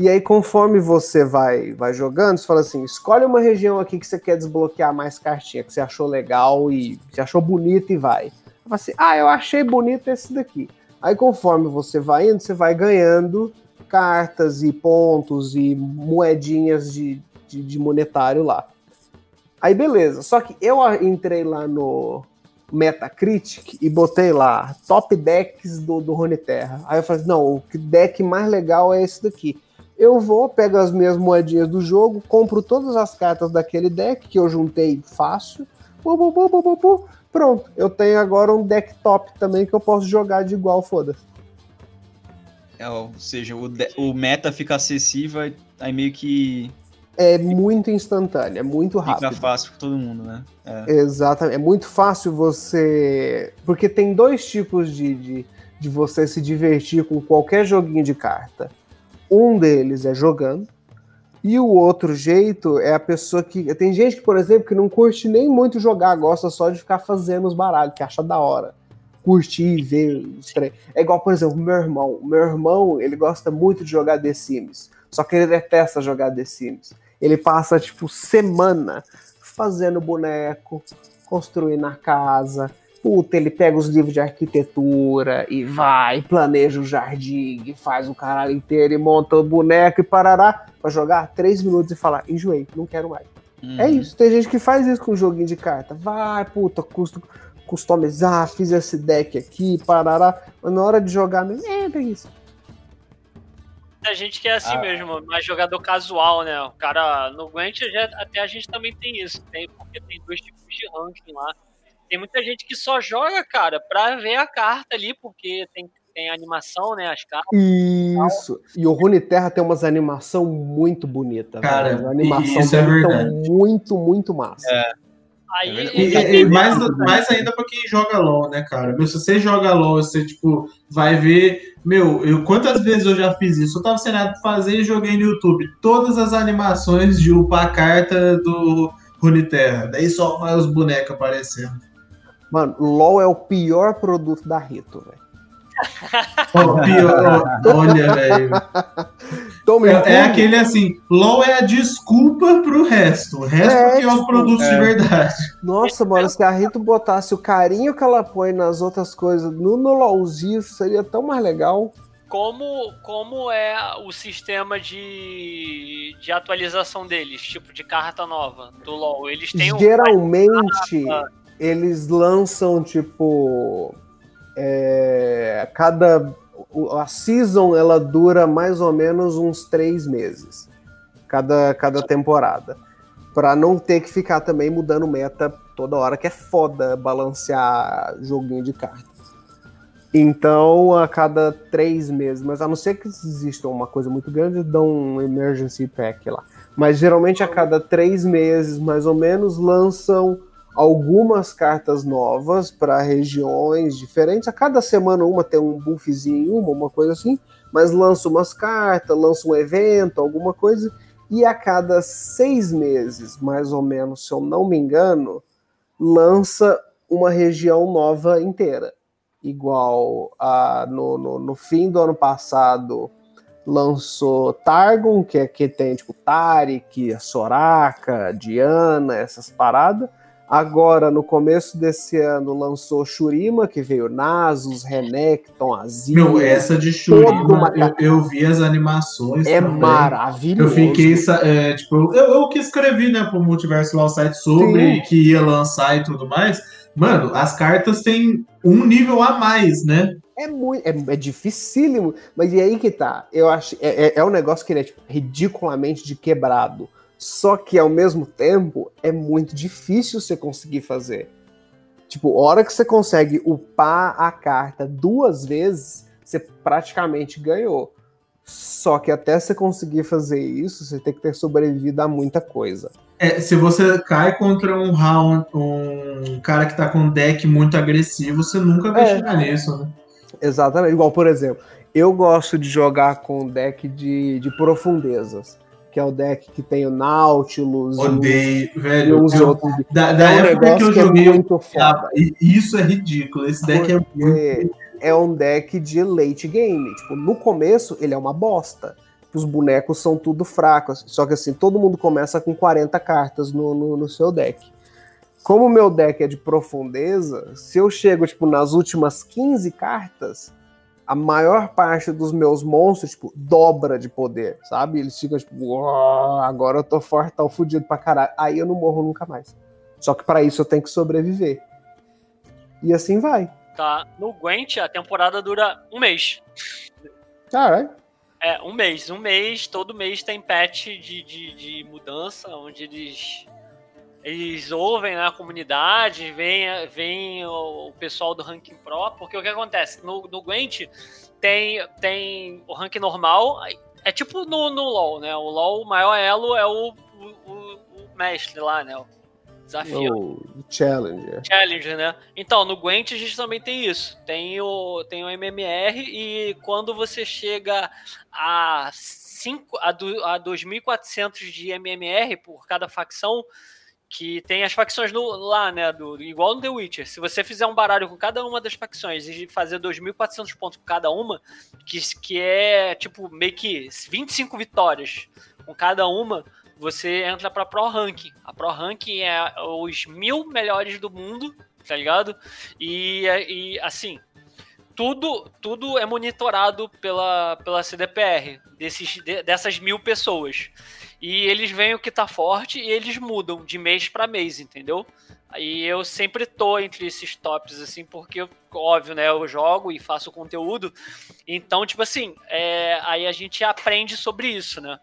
E aí, conforme você vai, vai jogando, você fala assim: escolhe uma região aqui que você quer desbloquear mais cartinha, que você achou legal e você achou bonito e vai. Eu falo assim: ah, eu achei bonito esse daqui. Aí, conforme você vai indo, você vai ganhando cartas e pontos e moedinhas de, de, de monetário lá. Aí, beleza. Só que eu entrei lá no Metacritic e botei lá top decks do, do Runeterra. Aí eu falei, não, o deck mais legal é esse daqui. Eu vou, pego as minhas moedinhas do jogo, compro todas as cartas daquele deck que eu juntei fácil. Pu, pu, pu, pu, pu, pu. Pronto, eu tenho agora um deck top também que eu posso jogar de igual, foda-se. É, ou seja, o, de- o meta fica acessível, aí meio que É muito instantâneo, é muito fica rápido. fácil pra todo mundo, né? É. Exatamente. É muito fácil você. Porque tem dois tipos de, de, de você se divertir com qualquer joguinho de carta. Um deles é jogando. E o outro jeito é a pessoa que. Tem gente que, por exemplo, que não curte nem muito jogar, gosta só de ficar fazendo os baralhos, que acha da hora. Curtir ver É igual, por exemplo, meu irmão. Meu irmão, ele gosta muito de jogar The Sims. Só que ele detesta jogar The Sims. Ele passa, tipo, semana fazendo boneco, construindo a casa. Puta, ele pega os livros de arquitetura e vai, planeja o jardim, e faz o caralho inteiro e monta o boneco e parará pra jogar três minutos e falar, enjoei, não quero mais. É Uhum. isso, tem gente que faz isso com joguinho de carta. Vai, puta, custo customizar, fiz esse deck aqui, parará. Mas na hora de jogar, mesmo, é preguiça. A gente que é assim Ah. mesmo, mais jogador casual, né? O cara no Gwent já, até a gente também tem isso, tem, porque tem dois tipos de ranking lá. Tem muita gente que só joga, cara, pra ver a carta ali, porque tem, tem animação, né? As cartas. Isso. E o Runeterra tem umas animação muito bonita. Cara, velho. A animação isso é verdade. muito, muito massa. Aí, É E, verdade. e- e mais, mais ainda pra quem joga LOL, né, cara? Meu, se você joga LOL, você, tipo, vai ver. Meu, eu, quantas vezes eu já fiz isso? Eu tava sem nada pra fazer e joguei no YouTube todas as animações de upar a carta do Runeterra. Daí só vai os bonecos aparecendo. Mano, LOL é o pior produto da Rito, velho. Ó, pior, olha, velho. É, é aquele assim, LOL é a desculpa pro resto. O resto É, que é os tipo, produtos de é. verdade. Nossa, mano, se a Rito botasse o carinho que ela põe nas outras coisas no, no LOLzinho, seria tão mais legal. como, como é o sistema de, de atualização deles, tipo de carta nova do LoL? Eles têm um. Geralmente, Ah, eles lançam, tipo. é, cada. A season ela dura mais ou menos uns três meses. Cada, cada temporada. Pra não ter que ficar também mudando meta toda hora, que é foda balancear joguinho de carta. Então, a cada três meses, mas a não ser que exista uma coisa muito grande, dão um emergency pack lá. Mas geralmente a cada três meses, mais ou menos, lançam algumas cartas novas para regiões diferentes. A cada semana uma tem um buffzinho, uma, uma coisa assim, mas lança umas cartas, lança um evento, alguma coisa. E a cada seis meses, mais ou menos, se eu não me engano, lança uma região nova inteira. Igual a, no, no, no fim do ano passado lançou Targon, que é que tem tipo Tarik, Soraka, Diana, essas paradas. Agora, no começo desse ano, lançou Shurima, que veio Nasus, Renekton, Azir. Meu, essa de Shurima, uma eu, eu vi as animações. é também. maravilhoso. Eu fiquei, é, tipo, eu, eu que escrevi, né, pro Multiverso Law Site sobre Sim. que ia lançar e tudo mais. Mano, as cartas têm um nível a mais, né? É muito, é, é dificílimo, mas e aí que tá? Eu acho é, é, é um negócio que ele é tipo, ridiculamente de quebrado. Só que ao mesmo tempo é muito difícil você conseguir fazer. Tipo, hora que você consegue upar a carta duas vezes, você praticamente ganhou. Só que até você conseguir fazer isso, você tem que ter sobrevivido a muita coisa. É, se você cai contra um round, um cara que tá com um deck muito agressivo, você nunca vai É. chegar nisso, né? Exatamente. Igual, por exemplo, eu gosto de jogar com deck de, de profundezas, que é o deck que tem o Nautilus e Odeio, e velho. os eu- outros. da da é um época que eu é joguei, muito foda. e- isso é ridículo. Esse deck é muito. Porque é um deck de late game. Tipo, no começo ele é uma bosta. Os bonecos são tudo fracos. Só que assim, todo mundo começa com 40 cartas no, no, no seu deck. Como o meu deck é de profundeza, se eu chego tipo, nas últimas 15 cartas, a maior parte dos meus monstros, tipo, dobra de poder, sabe? Eles ficam tipo, "Uau, agora eu tô fortão, fudido pra caralho. Aí eu não morro nunca mais. Só que pra isso eu tenho que sobreviver. E assim vai. Tá. No Gwent, a temporada dura um mês. Caralho. É, um mês. Um mês, todo mês tem patch de, de, de mudança, onde eles. Eles ouvem né, a comunidade, vem, vem o, o pessoal do ranking pro, porque o que acontece? No, no Gwent tem, tem o ranking normal, é tipo no, no LoL, né? O LoL, o maior elo é o, o, o- mestre lá, né? O desafio. O Challenger. Challenger, né? Então, no Gwent a gente também tem isso. Tem o, tem o MMR e quando você chega a, 5, a, a 2.400 de MMR por cada facção, que tem as facções no, lá, né? Do, igual no The Witcher. Se você fizer um baralho com cada uma das facções e fazer 2.400 pontos com cada uma, que, que é tipo meio que 25 vitórias com cada uma, você entra pra Pro Ranking. A Pro Ranking é os mil melhores do mundo, tá ligado? E, e assim, tudo, tudo é monitorado pela, pela CDPR, desses, de- dessas mil pessoas. E eles veem o que tá forte e eles mudam de mês pra mês, entendeu? Aí eu sempre tô entre esses tops, assim, porque, óbvio, né? Eu jogo e faço conteúdo. Então, tipo assim, é, aí a gente aprende sobre isso, né?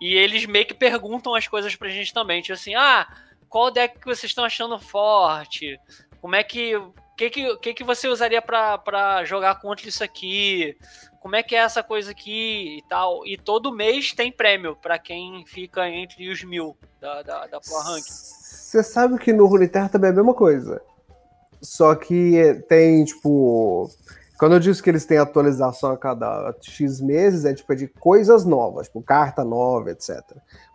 E eles meio que perguntam as coisas pra gente também. Tipo assim, ah, qual deck que vocês estão achando forte? Como é que. O que, que, que, que você usaria pra jogar contra isso aqui? Como é que é essa coisa aqui e tal? E todo mês tem prêmio pra quem fica entre os mil. da, da, da Pro Rank. Você sabe que no Runeterra também é a mesma coisa. Só que tem, tipo. Quando eu disse que eles têm atualização a cada X meses, é tipo é de coisas novas, tipo carta nova, etc.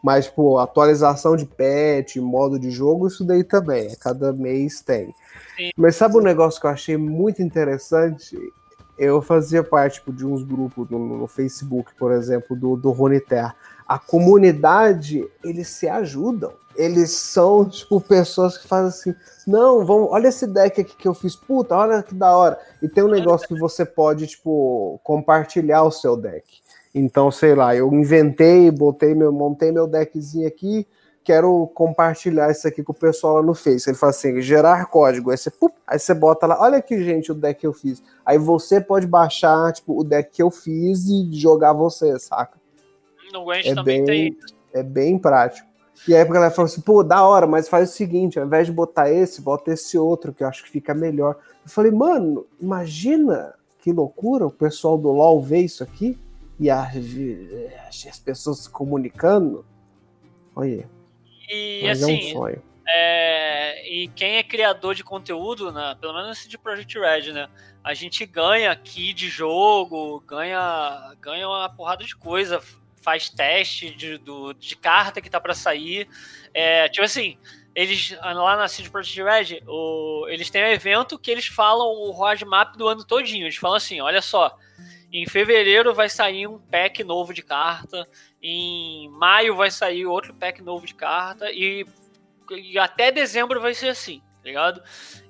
Mas, tipo, atualização de patch, modo de jogo, isso daí também. Cada mês tem. Sim. Mas sabe um negócio que eu achei muito interessante? Eu fazia parte tipo, de uns grupos no, no Facebook, por exemplo, do, do Runeterra. A comunidade, eles se ajudam. Eles são, tipo, pessoas que fazem assim, não, vamos, olha esse deck aqui que eu fiz, puta, olha que da hora. E tem um negócio que você pode, tipo, compartilhar o seu deck. Então, sei lá, eu inventei, botei meu, montei meu deckzinho aqui, quero compartilhar isso aqui com o pessoal lá no Face. Ele fala assim, gerar código, aí você, pup, aí você bota lá, olha aqui, gente, o deck que eu fiz. Aí você pode baixar, tipo, o deck que eu fiz e jogar você, saca? No Gwent É também tem. bem, é bem prático. E aí a galera falou assim, pô, da hora, mas faz o seguinte, ao invés de botar esse, bota esse outro, que eu acho que fica melhor. Eu falei, mano, imagina que loucura o pessoal do LoL ver isso aqui e a- as pessoas se comunicando. Olha, E mas é assim, um sonho. É, e quem é criador de conteúdo, né, pelo menos de Project Red, né? A gente ganha aqui de jogo, ganha, ganha uma porrada de coisa, faz teste de, do, de carta que tá para sair. É, tipo assim, eles lá na CD Project Red, o, eles têm um evento que eles falam o roadmap do ano todinho. Eles falam assim, olha só, em fevereiro vai sair um pack novo de carta, em maio vai sair outro pack novo de carta e e até dezembro vai ser assim, tá ligado?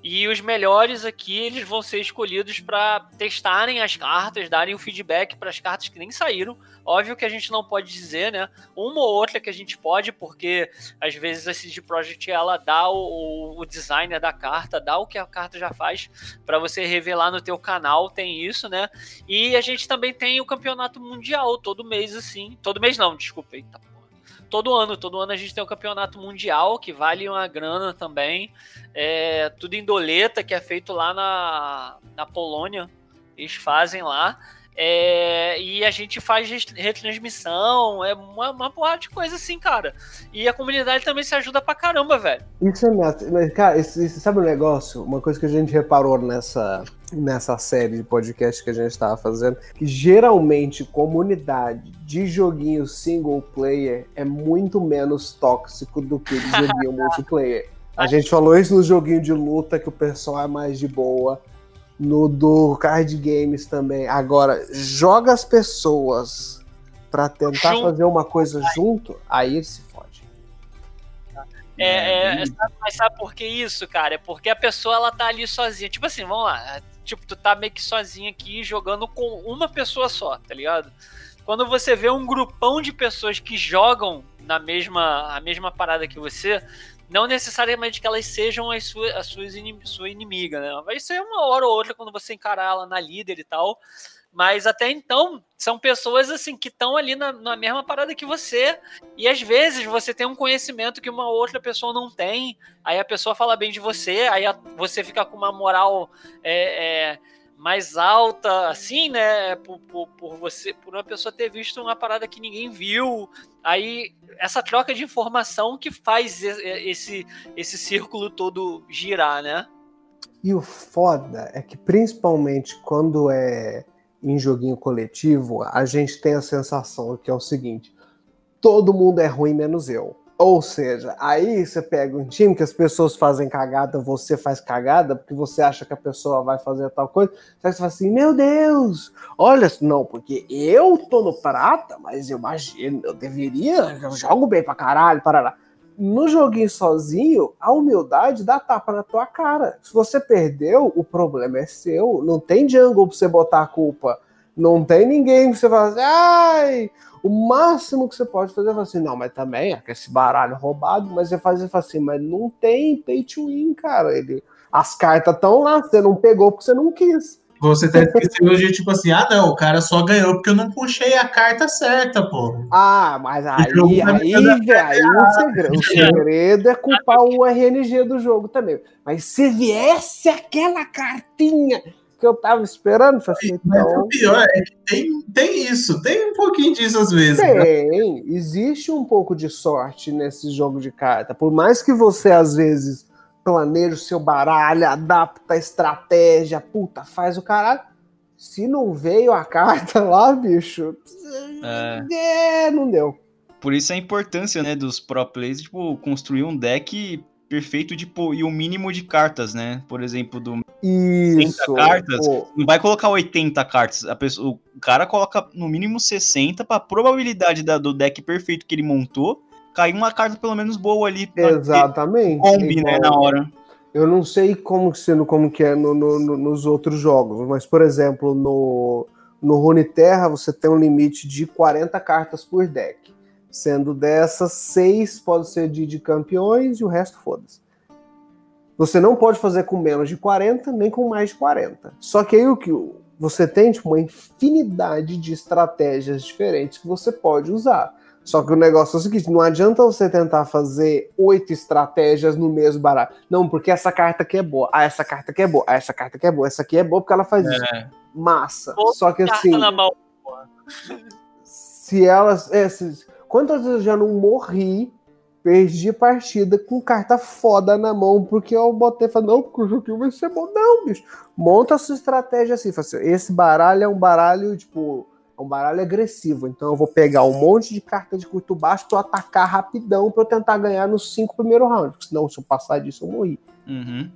E os melhores aqui, eles vão ser escolhidos para testarem as cartas, darem o feedback para as cartas que nem saíram. Óbvio que a gente não pode dizer, né? Uma ou outra que a gente pode, porque às vezes a CD Projekt ela dá o, o designer da carta, dá o que a carta já faz para você revelar no teu canal, tem isso, né? E a gente também tem o campeonato mundial todo mês assim, todo mês não, desculpa, eita todo ano. Todo ano a gente tem o campeonato mundial, que vale uma grana também. É, tudo em doleta, que é feito lá na, na Polônia. Eles fazem lá. É, e a gente faz retransmissão, é uma, uma porrada de coisa assim, cara. E a comunidade também se ajuda pra caramba, velho. Isso é meta. Mas, cara, esse- sabe um negócio? Uma coisa que a gente reparou nessa, nessa série de podcast que a gente estava fazendo, que geralmente comunidade de joguinho single player é muito menos tóxico do que de joguinho multiplayer. A gente falou isso no joguinho de luta, que o pessoal é mais de boa. No do card games também. Agora, joga as pessoas pra tentar Junto. fazer uma coisa junto, aí se fode. É, é, sabe- mas sabe por que isso, cara? É porque a pessoa ela tá ali sozinha. Tipo assim, vamos lá. Tipo, tu tá meio que sozinha aqui jogando com uma pessoa só, tá ligado? Quando você vê um grupão de pessoas que jogam na mesma, a mesma parada que você, não necessariamente que elas sejam as suas, as suas inim- sua inimiga, né? Vai ser uma hora ou outra quando você encarar ela na líder e tal. Mas até então, são pessoas assim que estão ali na, na mesma parada que você. E às vezes você tem um conhecimento que uma outra pessoa não tem. Aí a pessoa fala bem de você, aí a- você fica com uma moral é, é, mais alta, assim, né? Por, por, por você, por uma pessoa ter visto uma parada que ninguém viu. Aí essa troca de informação que faz esse, esse círculo todo girar, né? E o foda é que, principalmente quando é em joguinho coletivo, a gente tem a sensação que é o seguinte: todo mundo é ruim menos eu. Ou seja, aí você pega um time que as pessoas fazem cagada, você faz cagada, porque você acha que a pessoa vai fazer tal coisa. Só você fala assim: meu Deus, olha, não, porque eu tô no prata, mas eu imagino, eu deveria, eu jogo bem pra caralho, parará no joguinho sozinho, a humildade dá tapa na tua cara. Se você perdeu, o problema é seu. Não tem jungle pra você botar a culpa. Não tem ninguém pra você falar assim, ai, o máximo que você pode fazer é falar assim, não, mas também é esse baralho roubado, mas você faz e fala assim, mas não tem pay to win, cara. Ele, as cartas estão lá, você não pegou porque você não quis. Você tá esquecendo de tipo assim, ah não, o cara só ganhou porque eu não puxei a carta certa, pô. Ah, mas aí, aí, velho, aí o segredo, o segredo é culpar o RNG do jogo também. Mas se viesse aquela cartinha que eu tava esperando. Assim, Mas então, o pior é que tem, tem isso, tem um pouquinho disso às vezes. né? tem, existe um pouco de sorte nesse jogo de carta. Por mais que você, às vezes, planeje o seu baralho, adapta a estratégia, puta, faz o caralho. Se não veio a carta lá, bicho, É, é, não deu. por isso a importância, né, dos pro players, tipo, construir um deck perfeito tipo, e o mínimo de cartas, né? Por exemplo, do Isso. cartas? pô, não vai colocar 80 cartas. A pessoa, o cara coloca no mínimo 60 pra probabilidade da- do deck perfeito que ele montou cair uma carta pelo menos boa ali. exatamente. Combi, né, Igual- na hora. Eu não sei como, sendo, como que é no- no- no- nos outros jogos, mas, por exemplo, no, no Runeterra você tem um limite de 40 cartas por deck. Sendo dessas, seis pode ser de, de campeões e o resto foda-se. Você não pode fazer com menos de 40, nem com mais de 40. Só que aí o que você tem tipo, uma infinidade de estratégias diferentes que você pode usar. Só que o negócio é o seguinte: não adianta você tentar fazer oito estratégias no mesmo baralho. Não, porque essa carta aqui é boa. Ah, essa carta aqui é boa. Ah, essa carta aqui é boa. Essa aqui é boa porque ela faz isso. É, Massa. Pô, Só que Carta assim, na mão. se elas. é, se- quantas vezes eu já não morri, perdi partida com carta foda na mão, porque eu botei e falei, não, porque o joguinho vai ser bom. Não, bicho. Monta a sua estratégia assim. Assim, esse baralho é um baralho, tipo. É um baralho agressivo, então eu vou pegar um monte de carta de curto baixo pra atacar rapidão pra eu tentar ganhar nos cinco primeiros rounds. Porque senão, se eu passar disso, eu morri. Uhum.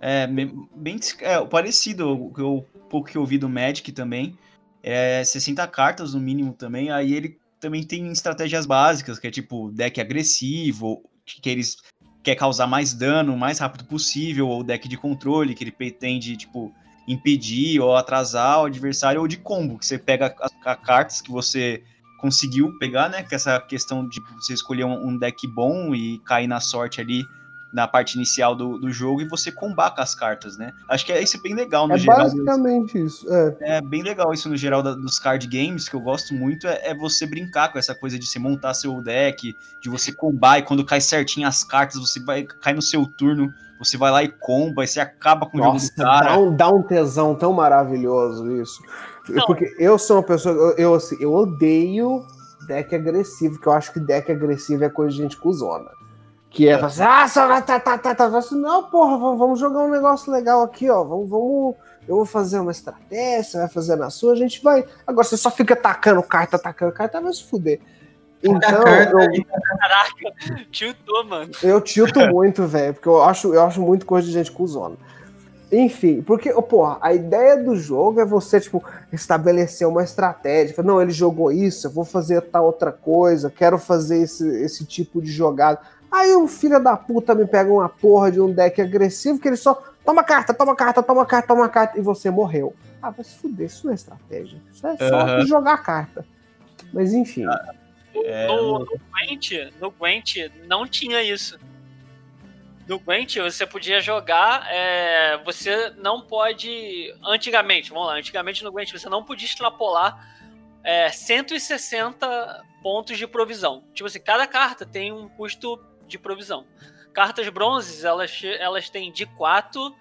É, bem, é, parecido, o pouco que eu vi do Magic também. É 60 cartas no mínimo também. Aí ele também tem estratégias básicas, que é tipo deck agressivo, que, eles quer causar mais dano o mais rápido possível, ou deck de controle, que ele pretende, tipo, impedir ou atrasar o adversário, ou de combo, que você pega as, as cartas que você conseguiu pegar, né? Que essa questão de você escolher um, um deck bom e cair na sorte ali na parte inicial do, do jogo e você combar com as cartas, né? Acho que é isso é bem legal no É geral. basicamente isso. É. É bem legal isso no geral da- dos card games, que eu gosto muito, é, é você brincar com essa coisa de você montar seu deck, de você combar, e quando cai certinho as cartas, você vai cai no seu turno, você vai lá e comba, e você acaba com o jogo Nossa, do cara. dá um, dá um tesão tão maravilhoso isso. Não. Porque eu sou uma pessoa, eu, eu, assim, eu odeio deck agressivo, que eu acho que deck agressivo é coisa de gente cuzona. Que é, É. assim, ah, só tá, tá, tá, tá. Assim, não, porra, vamos, jogar um negócio legal aqui, ó. Vamos, vamos, eu vou fazer uma estratégia, você vai fazer na sua, a gente vai. Agora você só fica tacando carta, atacando carta, vai se fuder. Então, carta eu, Caraca, tiltou, mano. eu tilto muito, velho, porque eu acho, eu acho muito coisa de gente cuzona. Enfim, porque, ô, porra, a ideia do jogo é você, tipo, estabelecer uma estratégia. Não, ele jogou isso, eu vou fazer tal outra coisa, quero fazer esse, esse tipo de jogada. Aí o filho da puta me pega uma porra de um deck agressivo que ele só toma carta, toma carta, toma carta, toma carta, e você morreu. Ah, vai se fuder, isso não é estratégia. Isso é só Aham. jogar carta. Mas enfim. É, no, no Gwent, no Gwent não tinha isso. No Gwent você podia jogar, é, você não pode. Antigamente, vamos lá, antigamente no Gwent você não podia extrapolar é, 160 pontos de provisão. Tipo assim, cada carta tem um custo de provisão. Cartas bronzes, elas, elas têm de 4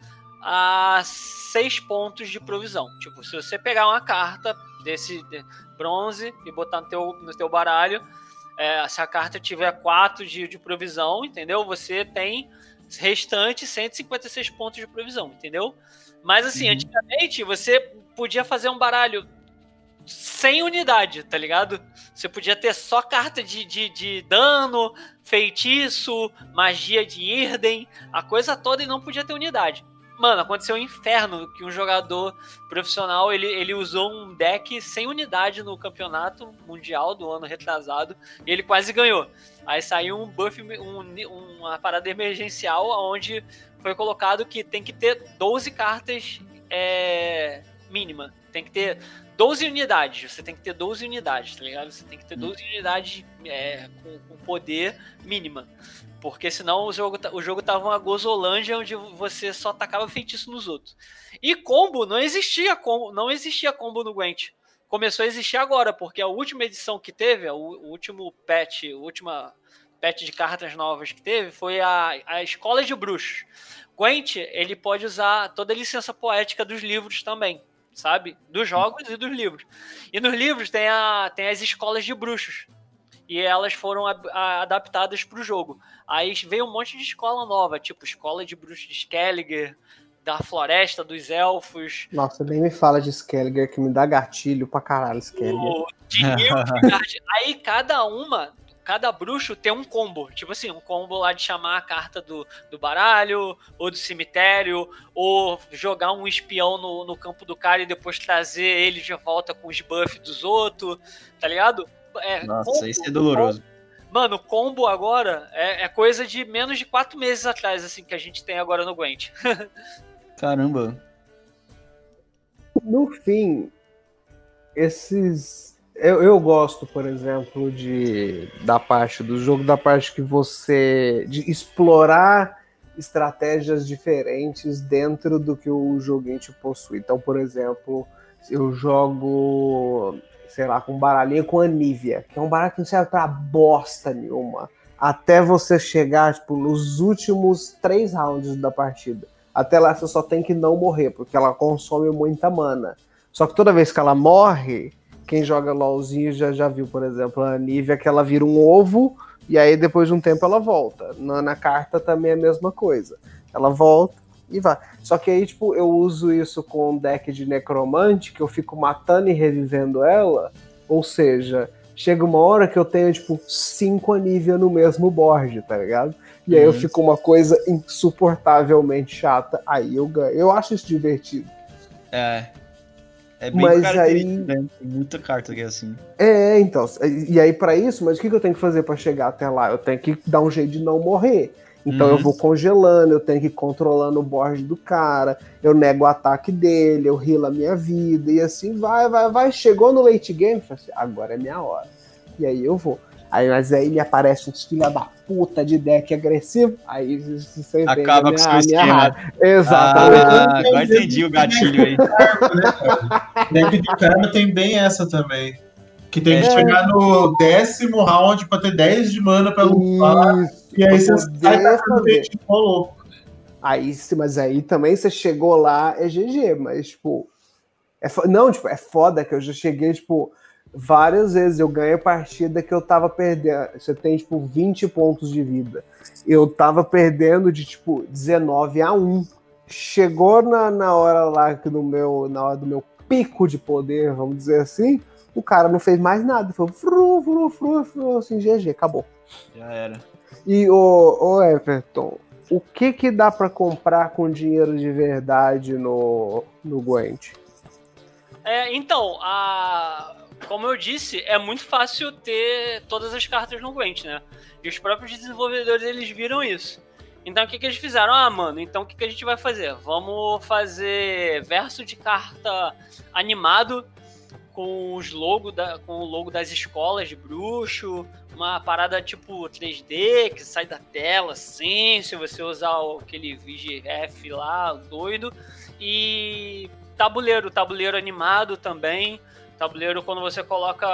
a 6 pontos de provisão. Tipo, se você pegar uma carta desse de- bronze e botar no teu, no teu baralho, é, se a carta tiver 4 de, de provisão, entendeu? Você tem restante 156 pontos de provisão, entendeu? Mas assim, Uhum. antigamente você podia fazer um baralho sem unidade, tá ligado? Você podia ter só carta de, de, de dano, feitiço, magia de Irden, a coisa toda e não podia ter unidade. Mano, aconteceu um inferno que um jogador profissional ele, ele usou um deck sem unidade no campeonato mundial do ano retrasado e ele quase ganhou. Aí saiu um buff, um- uma parada emergencial onde foi colocado que tem que ter 12 cartas é, mínima. Tem que ter 12 unidades. Você tem que ter 12 unidades, tá ligado? Você tem que ter 12 unidades é, com, com poder mínima. Porque senão o jogo, ta- o jogo tava uma gozolândia onde você só tacava feitiço nos outros. E combo, não existia combo, não existia combo no Gwent. Começou a existir agora, porque a última edição que teve, o, o último patch, a última patch de cartas novas que teve foi a, a Escola de Bruxos. Gwent, ele pode usar toda a licença poética dos livros também, sabe? Dos jogos e dos livros. E nos livros tem, a, tem as escolas de bruxos. E elas foram a, a, adaptadas para o jogo. Aí veio um monte de escola nova, tipo Escola de Bruxos de Skelliger, da Floresta dos Elfos. Nossa, nem me fala de Skelliger, que me dá gatilho pra caralho, Skelliger. o de Nilfgaard. Aí cada uma cada bruxo tem um combo. Tipo assim, um combo lá de chamar a carta do, do baralho, ou do cemitério, ou jogar um espião no, no campo do cara e depois trazer ele de volta com os buffs dos outros, tá ligado? É, Nossa, combo, isso é doloroso. Combo, mano, combo agora é, é, coisa de menos de quatro meses atrás, assim, que a gente tem agora no Gwent. Caramba. No fim, esses eu, eu gosto, por exemplo, de da parte do jogo, da parte que você. de explorar estratégias diferentes dentro do que o joguinho te possui. Então, por exemplo, eu jogo, sei lá, com baralhinho com Anívia, que é um baralho que não serve pra bosta nenhuma. Até você chegar, tipo, nos últimos três rounds da partida. Até lá você só tem que não morrer, porque ela consome muita mana. Só que toda vez que ela morre, quem joga LOLzinho já, já viu, por exemplo, a Nivea que ela vira um ovo e aí depois de um tempo ela volta. Na, na carta também é a mesma coisa. Ela volta e vai. Só que aí, tipo, eu uso isso com um deck de necromante que eu fico matando e revivendo ela. Ou seja, chega uma hora que eu tenho, tipo, cinco Anivia no mesmo board, tá ligado? E aí eu uhum. fico uma coisa insuportavelmente chata. Aí eu ganho. Eu acho isso divertido. É, é bem mas aí né? Tem muita carta que é assim. É, então. E aí, para isso, mas o que, eu tenho que fazer para chegar até lá? Eu tenho que dar um jeito de não morrer. Então uhum. eu vou congelando, eu tenho que ir controlando o board do cara, eu nego o ataque dele, eu rilo a minha vida, e assim vai, vai, vai. Chegou no late game, assim, agora é minha hora. E aí eu vou. Aí, mas aí me aparece uns filha da puta de deck agressivo, aí você Acaba com o seu esquema. Exatamente. Ah, agora entendi o gatilho aí. deck de karma tem bem essa também. Que tem que é. chegar no décimo round pra ter 10 de mana pra lutar. E aí você sai pra louco. Aí, mas aí também você chegou lá, é GG, mas, tipo. É, não, tipo, é foda que eu já cheguei, tipo várias vezes eu ganhei partida que eu tava perdendo. Você tem, tipo, 20 pontos de vida. Eu tava perdendo de, tipo, 19 a 1. Chegou na, na hora lá que no meu, na hora do meu pico de poder, vamos dizer assim, o cara não fez mais nada. Foi fru, fru, fru, fru, assim, GG, acabou. Já era. E o, o Everton, o que que dá para comprar com dinheiro de verdade no, no Gwent? É, então, a, como eu disse, é muito fácil ter todas as cartas no Gwent, né? E os próprios desenvolvedores, eles viram isso. Então, o que, que eles fizeram? Ah, mano, então o que, que a gente vai fazer? Vamos fazer verso de carta animado com os logo da, com o logo das escolas de bruxo, uma parada tipo 3D que sai da tela assim, se você usar aquele VGF lá, doido, e tabuleiro, tabuleiro animado também, tabuleiro, quando você coloca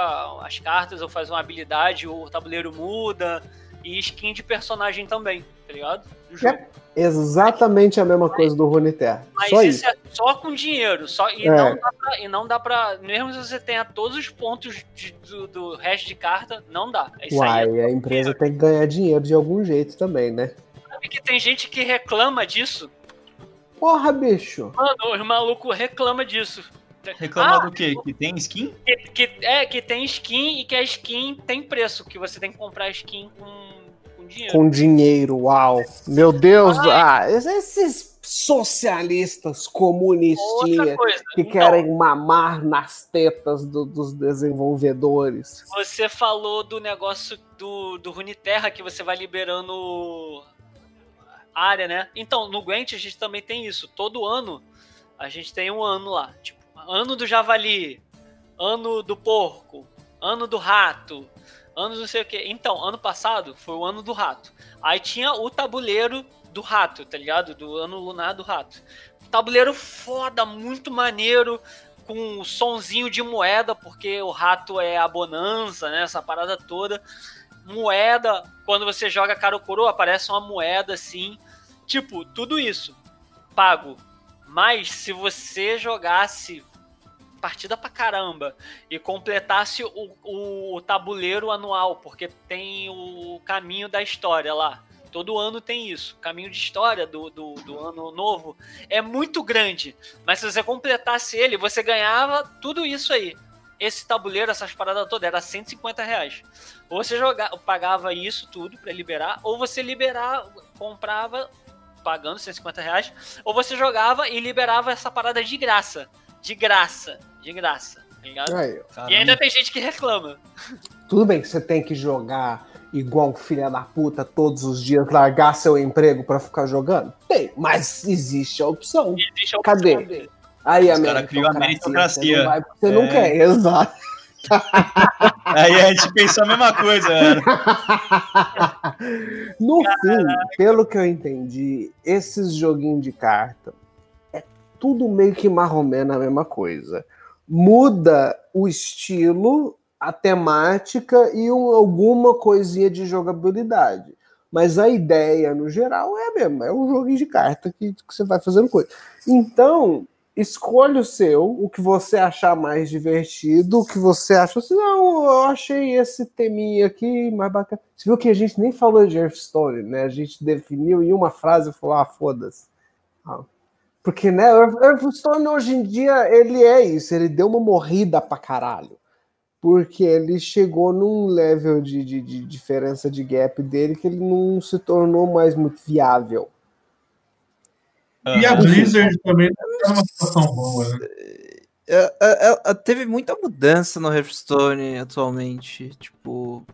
as cartas ou faz uma habilidade, o tabuleiro muda. E skin de personagem também, tá ligado? É exatamente a mesma coisa do Runeterra. Mas só isso, isso, é só com dinheiro. Só, e, é. não dá pra, e não dá pra. Mesmo se você tenha todos os pontos de, do, do resto de carta, não dá. É Uai, é a empresa dinheiro. tem que ganhar dinheiro de algum jeito também, né? Sabe que tem gente que reclama disso? Porra, bicho. Mano, os malucos reclamam disso. Reclamar ah, do quê? Que tem skin? Que, que, é, que tem skin e que a skin tem preço, que você tem que comprar skin com, com dinheiro. Com dinheiro, uau. Meu Deus, ah, esses socialistas comunistinhas que então, querem mamar nas tetas do, dos desenvolvedores. Você falou do negócio do, do Runeterra que você vai liberando área, né? Então, no Gwent a gente também tem isso. Todo ano a gente tem um ano lá. Tipo, ano do javali, ano do porco, ano do rato, ano não sei o que. Então, ano passado foi o ano do rato. Aí tinha o tabuleiro do rato, tá ligado? Do ano lunar do rato. Tabuleiro foda, muito maneiro, com um sonzinho de moeda, porque o rato é a bonança, né? Essa parada toda. moeda. Quando você joga cara ou coroa, aparece uma moeda assim. Tipo, tudo isso pago. Mas se você jogasse partida pra caramba e completasse o, o, tabuleiro anual, porque tem o caminho da história lá. Todo ano tem isso. Caminho de história do, do, do, ano novo é muito grande. Mas se você completasse ele, você ganhava tudo isso aí. Esse tabuleiro, essas paradas todas, era 150 reais. Ou você jogava, pagava isso tudo para liberar, ou você liberar, comprava pagando 150 reais, ou você jogava e liberava essa parada de graça. De graça. De graça. Tá ligado? Aí, e ainda tem gente que reclama. tudo bem que você tem que jogar igual um filho da puta todos os dias, largar seu emprego pra ficar jogando? Tem, mas existe a opção. Existe a opção Cadê? dele. Aí a Os cara criou a meritocracia. Você não, vai você não É. quer, exato. Aí a gente pensou a mesma coisa, mano. No fim, pelo que eu entendi, esses joguinhos de carta é tudo meio que marromeno a mesma coisa. Muda o estilo, a temática e um- alguma coisinha de jogabilidade. Mas a ideia, no geral, é a mesma. É um joguinho de carta que, que você vai fazendo coisa. Então, escolha o seu, o que você achar mais divertido, o que você acha assim, não, eu achei esse teminha aqui mais bacana. Você viu que a gente nem falou de Hearthstone, né? A gente definiu em uma frase e falou, ah, foda-se. Ah. Porque, né, o Hearthstone hoje em dia, ele é isso, ele deu uma morrida pra caralho. Porque ele chegou num level de, de, de diferença de gap dele que ele não se tornou mais muito viável. E a Blizzard também tá numa situação boa, né? É, é, é, teve muita mudança no Hearthstone atualmente, tipo,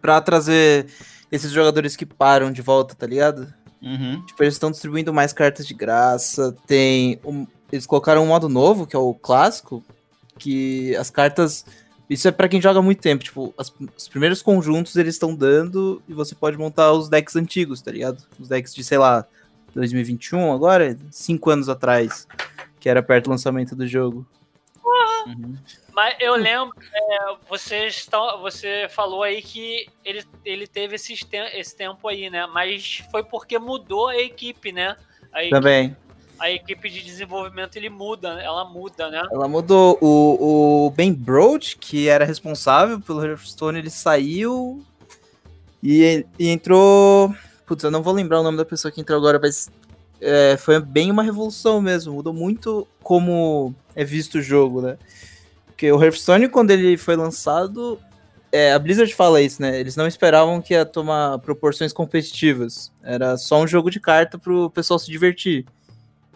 pra trazer esses jogadores que param de volta, tá ligado? Uhum. Tipo, eles estão distribuindo mais cartas de graça, tem um- eles colocaram um modo novo, que é o clássico, que as cartas, isso é pra quem joga muito tempo, tipo, as- os primeiros conjuntos eles estão dando e você pode montar os decks antigos, tá ligado? Os decks de, sei lá, 2021 agora, cinco anos atrás, que era perto do lançamento do jogo. Uhum. Mas eu lembro, é, vocês estão, você falou aí que ele, ele teve esses te- esse tempo aí, né? Mas foi porque mudou a equipe, né? A, equi- Também. a equipe de desenvolvimento ele muda, ela muda, né? Ela mudou. O, o Ben Broad, que era responsável pelo Hearthstone, ele saiu e, e entrou. Putz, eu não vou lembrar o nome da pessoa que entrou agora, mas é, foi bem uma revolução mesmo. Mudou muito como é visto o jogo, né? Porque o Hearthstone, quando ele foi lançado, é, a Blizzard fala isso, né? Eles não esperavam que ia tomar proporções competitivas. Era só um jogo de carta pro pessoal se divertir.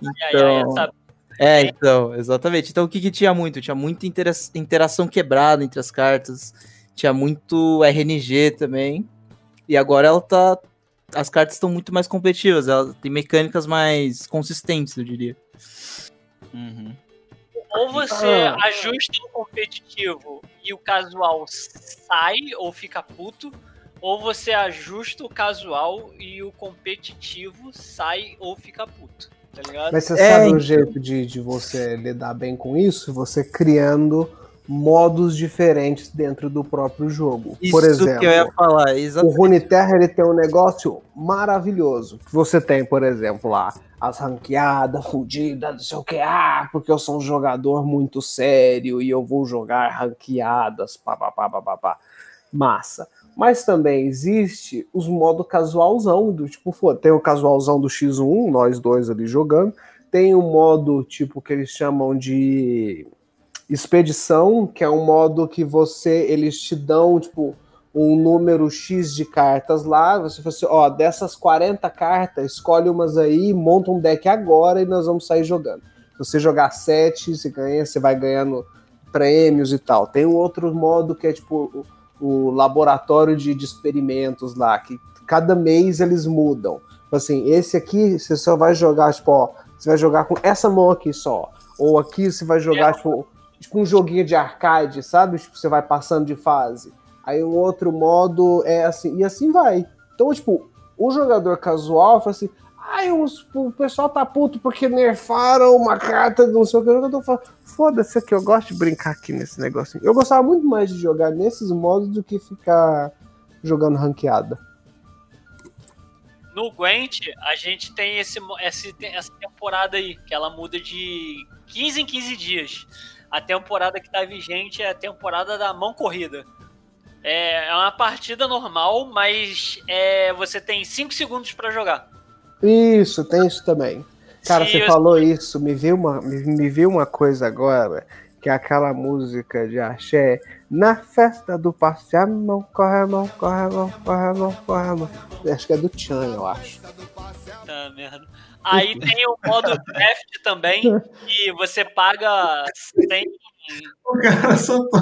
E aí, aí, Então, é, então, exatamente. Então o que, que tinha muito? Tinha muita intera- interação quebrada entre as cartas, tinha muito RNG também. E agora ela tá. As cartas estão muito mais competitivas, ela tem mecânicas mais consistentes, eu diria. Uhum. Ou você Ah. ajusta o competitivo e o casual sai ou fica puto, ou você ajusta o casual e o competitivo sai ou fica puto. Tá ligado? Mas você É, sabe então. um jeito de, de você lidar bem com isso? Você criando modos diferentes dentro do próprio jogo. Isso Por exemplo, que eu ia falar, o exatamente. Runeterra ele tem um negócio maravilhoso. Que você tem, por exemplo, lá, as ranqueadas, fudidas, não sei o que, ah, porque eu sou um jogador muito sério e eu vou jogar ranqueadas, pá, pá, pá, pá, pá, pá. Massa. Mas também existe os modo casualzão, do tipo, pô, tem o casualzão do X1, nós dois ali jogando. Tem o modo, tipo, que eles chamam de expedição, que é um modo que você, eles te dão, tipo, um número X de cartas lá, você fala assim, ó, dessas 40 cartas, escolhe umas aí, monta um deck agora e nós vamos sair jogando. Se você jogar 7, você ganha, você vai ganhando prêmios e tal. Tem um outro modo que é tipo o, o laboratório de, de experimentos lá, que cada mês eles mudam. Tipo Assim, esse aqui você só vai jogar, tipo, ó, você vai jogar com essa mão aqui só. Ou aqui você vai jogar, tipo, tipo um joguinho de arcade, sabe? Tipo, você vai passando de fase. Aí um outro modo é assim, e assim vai. Então, tipo, o jogador casual fala assim: ai, os- o pessoal tá puto porque nerfaram uma carta de não sei o que. O jogador fala: foda-se aqui, eu gosto de brincar aqui nesse negocinho. Eu gostava muito mais de jogar nesses modos do que ficar jogando ranqueada. No Gwent, a gente tem esse, esse- essa temporada aí, que ela muda de 15 em 15 dias. A temporada que tá vigente é a temporada da mão corrida. É é uma partida normal, mas é, você tem 5 segundos pra jogar. Isso, tem isso também. Cara, Sim, você eu- falou isso, me viu uma, me, me viu uma coisa agora, que é aquela música de axé. Na festa do passe, a mão, corre a mão, corre a mão, corre a mão, corre a mão. Acho que é do Chan, eu acho. Tá, merda. Aí tem o modo draft também, que você paga 100. O cara só tá.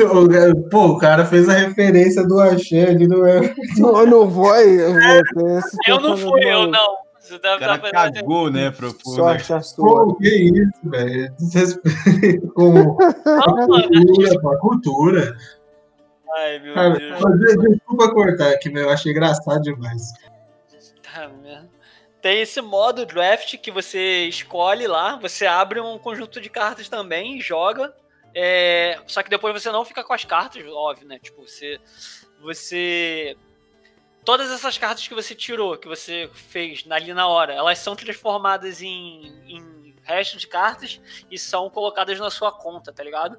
O cara- Pô, o cara fez a referência do Axé ali, não é? Não, eu não vou, eu esse Eu não tipo fui, eu não. Você O deve cara estar fazendo. cagou, né, pro pro- Sorte a sua. Pô, que isso, velho? Desrespeito com Não, cultura, com a cultura. Ai, meu Cara, Deus. mas, desculpa cortar aqui, meu. Eu achei engraçado demais. Tá. Tem esse modo draft que você escolhe lá, você abre um conjunto de cartas também, joga. É, só que depois você não fica com as cartas, óbvio, né? Tipo, você. Você. Todas essas cartas que você tirou, que você fez ali na hora, elas são transformadas em, em resto de cartas e são colocadas na sua conta, tá ligado?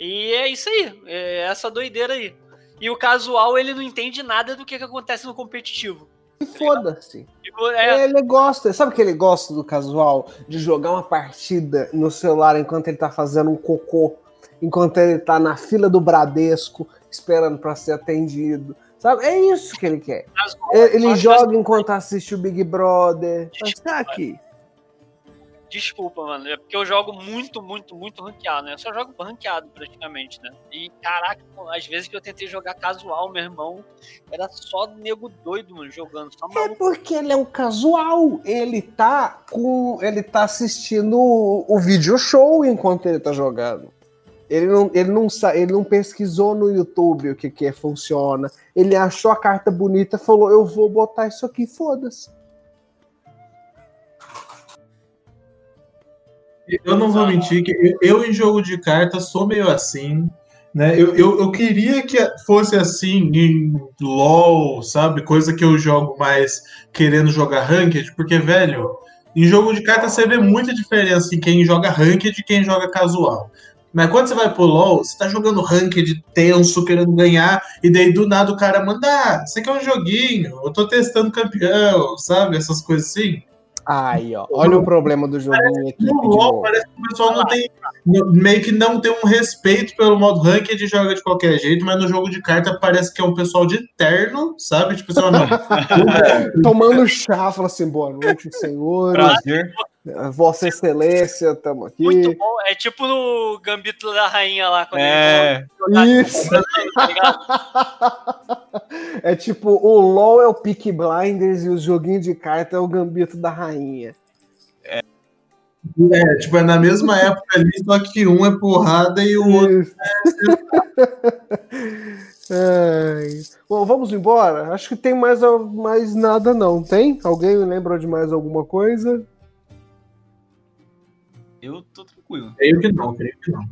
E é isso aí, é essa doideira aí. E o casual, ele não entende nada do que, que acontece no competitivo. E foda-se. Tipo, é, Ele gosta, sabe que ele gosta do casual? De jogar uma partida no celular enquanto ele tá fazendo um cocô, enquanto ele tá na fila do Bradesco, esperando pra ser atendido. Sabe? É isso que ele quer. Ele, ele joga enquanto assiste o Big Brother. Mas tá aqui. Desculpa, mano. É porque eu jogo muito, muito, muito ranqueado, né? Eu só jogo ranqueado praticamente, né? E caraca, às vezes que eu tentei jogar casual, meu irmão, era só nego doido, mano, jogando. Só É porque ele é um casual. Ele tá com. Ele tá assistindo o, o video show enquanto ele tá jogando. Ele não, ele, não, ele não pesquisou no YouTube o que, que é, funciona. Ele achou a carta bonita falou: Eu vou botar isso aqui, foda-se. Eu não vou mentir que eu, eu, em jogo de carta sou meio assim, né? Eu, eu, eu queria que fosse assim em LoL, sabe? Coisa que eu jogo mais querendo jogar ranked, porque, velho, em jogo de carta você vê muita diferença em quem joga ranked e quem joga casual. Mas quando você vai pro LoL, você tá jogando ranked tenso, querendo ganhar, e daí do nada o cara manda, ah, isso aqui é um joguinho, eu tô testando campeão, sabe? Essas coisas assim. Aí, ó. Olha o problema do joguinho aqui. No LoL parece que o pessoal não tem. meio que não tem um respeito pelo modo ranked e joga de qualquer jeito, mas no jogo de carta parece que é um pessoal de terno, sabe? Tipo, assim, não. Tomando chá, fala assim: boa noite, senhores. Prazer. Vossa Excelência, tamo aqui. Muito bom. É tipo no Gambito da Rainha lá, quando É. ele jogar Isso. tá é tipo, o LoL é o Peak Blinders e o joguinho de carta é o Gambito da Rainha. É, tipo, é na mesma época ali, só que um é porrada e o outro. Ai. Bom, vamos embora? Acho que tem mais, mais nada, não. Tem? Alguém lembra de mais alguma coisa? Eu tô tranquilo. Creio que não, creio que não.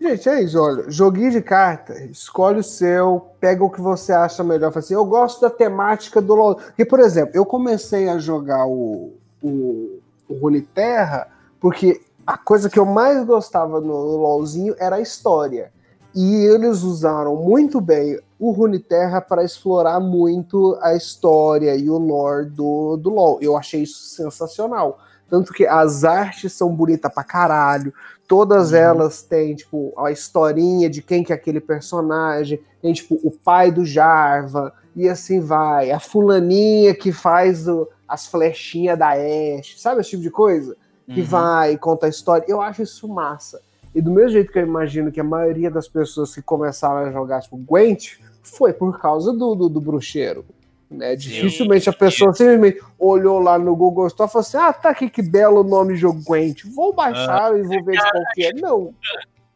Gente, é isso, olha. Joguinho de carta, escolhe o seu, pega o que você acha melhor. Fala assim, eu gosto da temática do LoL. Porque, por exemplo, eu comecei a jogar o, o, o Runeterra porque a coisa que eu mais gostava no LoLzinho era a história. E eles usaram muito bem o Runeterra para explorar muito a história e o lore do, do LoL. Eu achei isso sensacional. Tanto que as artes são bonitas pra caralho. Todas Uhum. elas têm, tipo, a historinha de quem que é aquele personagem. Tem, tipo, o pai do Jarva. E assim vai. A fulaninha que faz o- as flechinhas da Ashe. Sabe esse tipo de coisa? Que Uhum. vai, conta a história. Eu acho isso massa. E do mesmo jeito que eu imagino que a maioria das pessoas que começaram a jogar, tipo, Gwent, foi por causa do, do, do bruxeiro. Né? Dificilmente a pessoa simplesmente olhou lá no Google Store e falou assim: ah, tá aqui que belo nome jogo Gwent. Vou baixar e vou ver de qual que é. Não.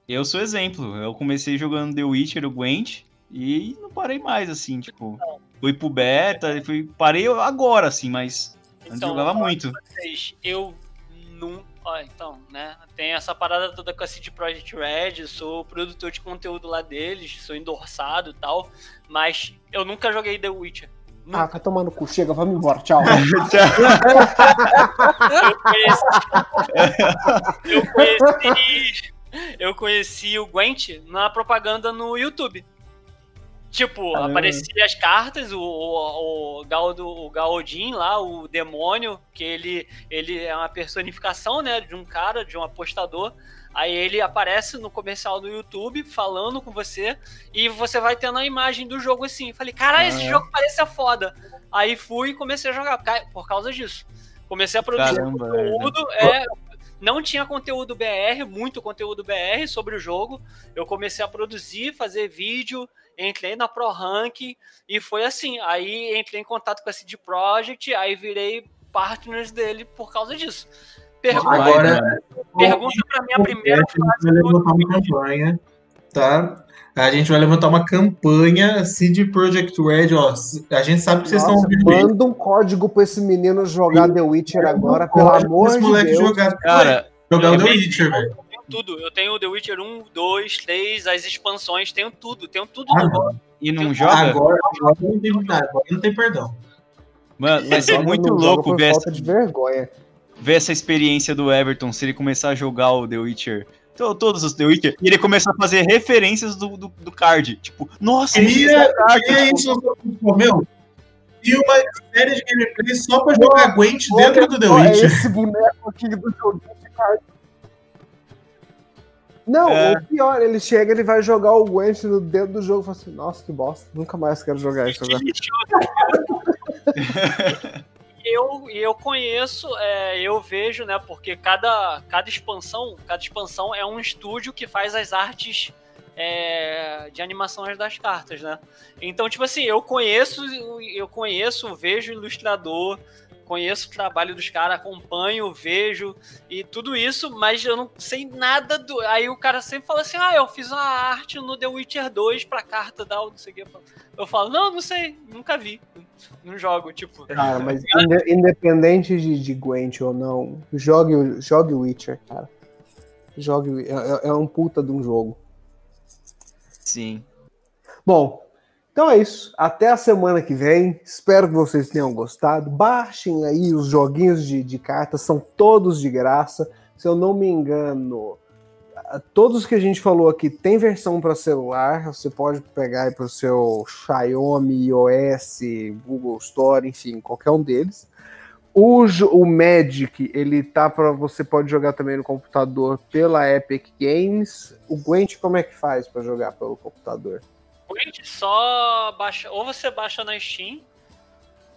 Eu sou exemplo. Eu comecei jogando The Witcher, o Gwent, e não parei mais, assim, tipo. Fui pro beta, fui, parei agora, assim, mas antes Então, jogava eu falo muito. vocês, eu não. Ó, então, né? Tem essa parada toda com a CD Projekt Red, sou produtor de conteúdo lá deles, sou endossado e tal, mas eu nunca joguei The Witcher. Ah, tomar no cu. Chega, vamos embora. Tchau. Eu conheci, eu conheci, eu conheci o Gwent na propaganda no YouTube. Tipo, Caramba. aparecia as cartas, o, o, o, Galdo, o Gaodin lá, o demônio, que ele, ele é uma personificação, né, de um cara, de um apostador. Aí ele aparece no comercial do YouTube falando com você e você vai tendo a imagem do jogo assim. Falei, caralho, esse Ah. jogo parece foda. Aí fui e comecei a jogar por causa disso. Comecei a produzir Caramba, conteúdo, é, não tinha conteúdo BR, muito conteúdo BR sobre o jogo. Eu comecei a produzir, fazer vídeo, entrei na Pro Rank e foi assim. Aí entrei em contato com a CD Projekt, aí virei partners dele por causa disso. Pergunta, Agora, pergunta pra mim a primeira a gente vai levantar uma campanha, tá? A gente vai levantar uma campanha CD Projekt Red, ó. A gente sabe que vocês estão Nossa, ouvindo manda um código pra esse menino jogar The Witcher agora, pelo amor esse de moleque Deus. jogar, Cara, jogar o The Witcher, velho. Eu tenho tudo. Eu tenho The Witcher 1, 2, 3, as expansões, tenho tudo, tenho tudo Ah, no jogo. e não joga? Agora, agora não tem nada, agora não tem perdão. Mano, vai ser Joga, muito louco ver essa, falta de vergonha. ver essa experiência do Everton se ele começar a jogar o The Witcher. to- Todos os The Witcher, e ele começa a fazer referências do, do, do card. Tipo, nossa, Queria, esse card, queria tipo, isso, meu. E uma série de gameplay só pra jogar Gwent dentro do The Witcher. esse boneco aqui do joguinho de carta. Não, É. o pior, ele chega, ele vai jogar o Gwent no dentro do jogo e fala assim, nossa, que bosta, nunca mais quero jogar isso agora. E eu, eu conheço, é, eu vejo, né? Porque cada, cada expansão, cada expansão é um estúdio que faz as artes é, de animações das cartas, né? Então, tipo assim, eu conheço, eu conheço, vejo o ilustrador, conheço o trabalho dos caras, acompanho, vejo e tudo isso, mas eu não sei nada do. Aí o cara sempre fala assim: ah, eu fiz uma arte no The Witcher 2 pra carta da não sei o que. Eu falo, não, não sei, nunca vi. Não jogo, tipo. Cara, mas inde- independente de, de Gwent ou não, jogue, o- jogue Witcher, cara. Jogue, o- é, é um puta de um jogo. Sim. Bom, então é isso. Até a semana que vem. Espero que vocês tenham gostado. Baixem aí os joguinhos de, de cartas, são todos de graça. Se eu não me engano, todos que a gente falou aqui tem versão para celular. Você pode pegar para o seu Xiaomi, iOS, Google Store, enfim, qualquer um deles. O, o Magic, ele tá para você pode jogar também no computador pela Epic Games. O Gwent, como é que faz para jogar pelo computador? Só baixa, ou você baixa na Steam,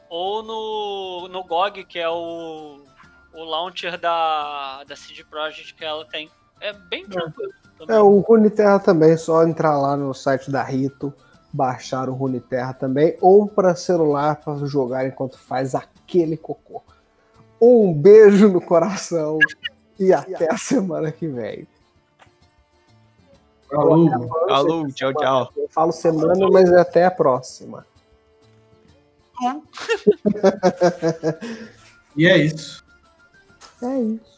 ou no, no GOG, que é o, o launcher da, da CD Projekt que ela tem. É bem tranquilo. também. É, o Runeterra também, é só entrar lá no site da Rito, baixar o Runeterra também, ou para celular para jogar enquanto faz aquele cocô. Um beijo no coração e até a semana que vem. Alô, alô, tchau, tchau. Eu falo semana, alô. mas é até a próxima. Hum. e é isso. É isso.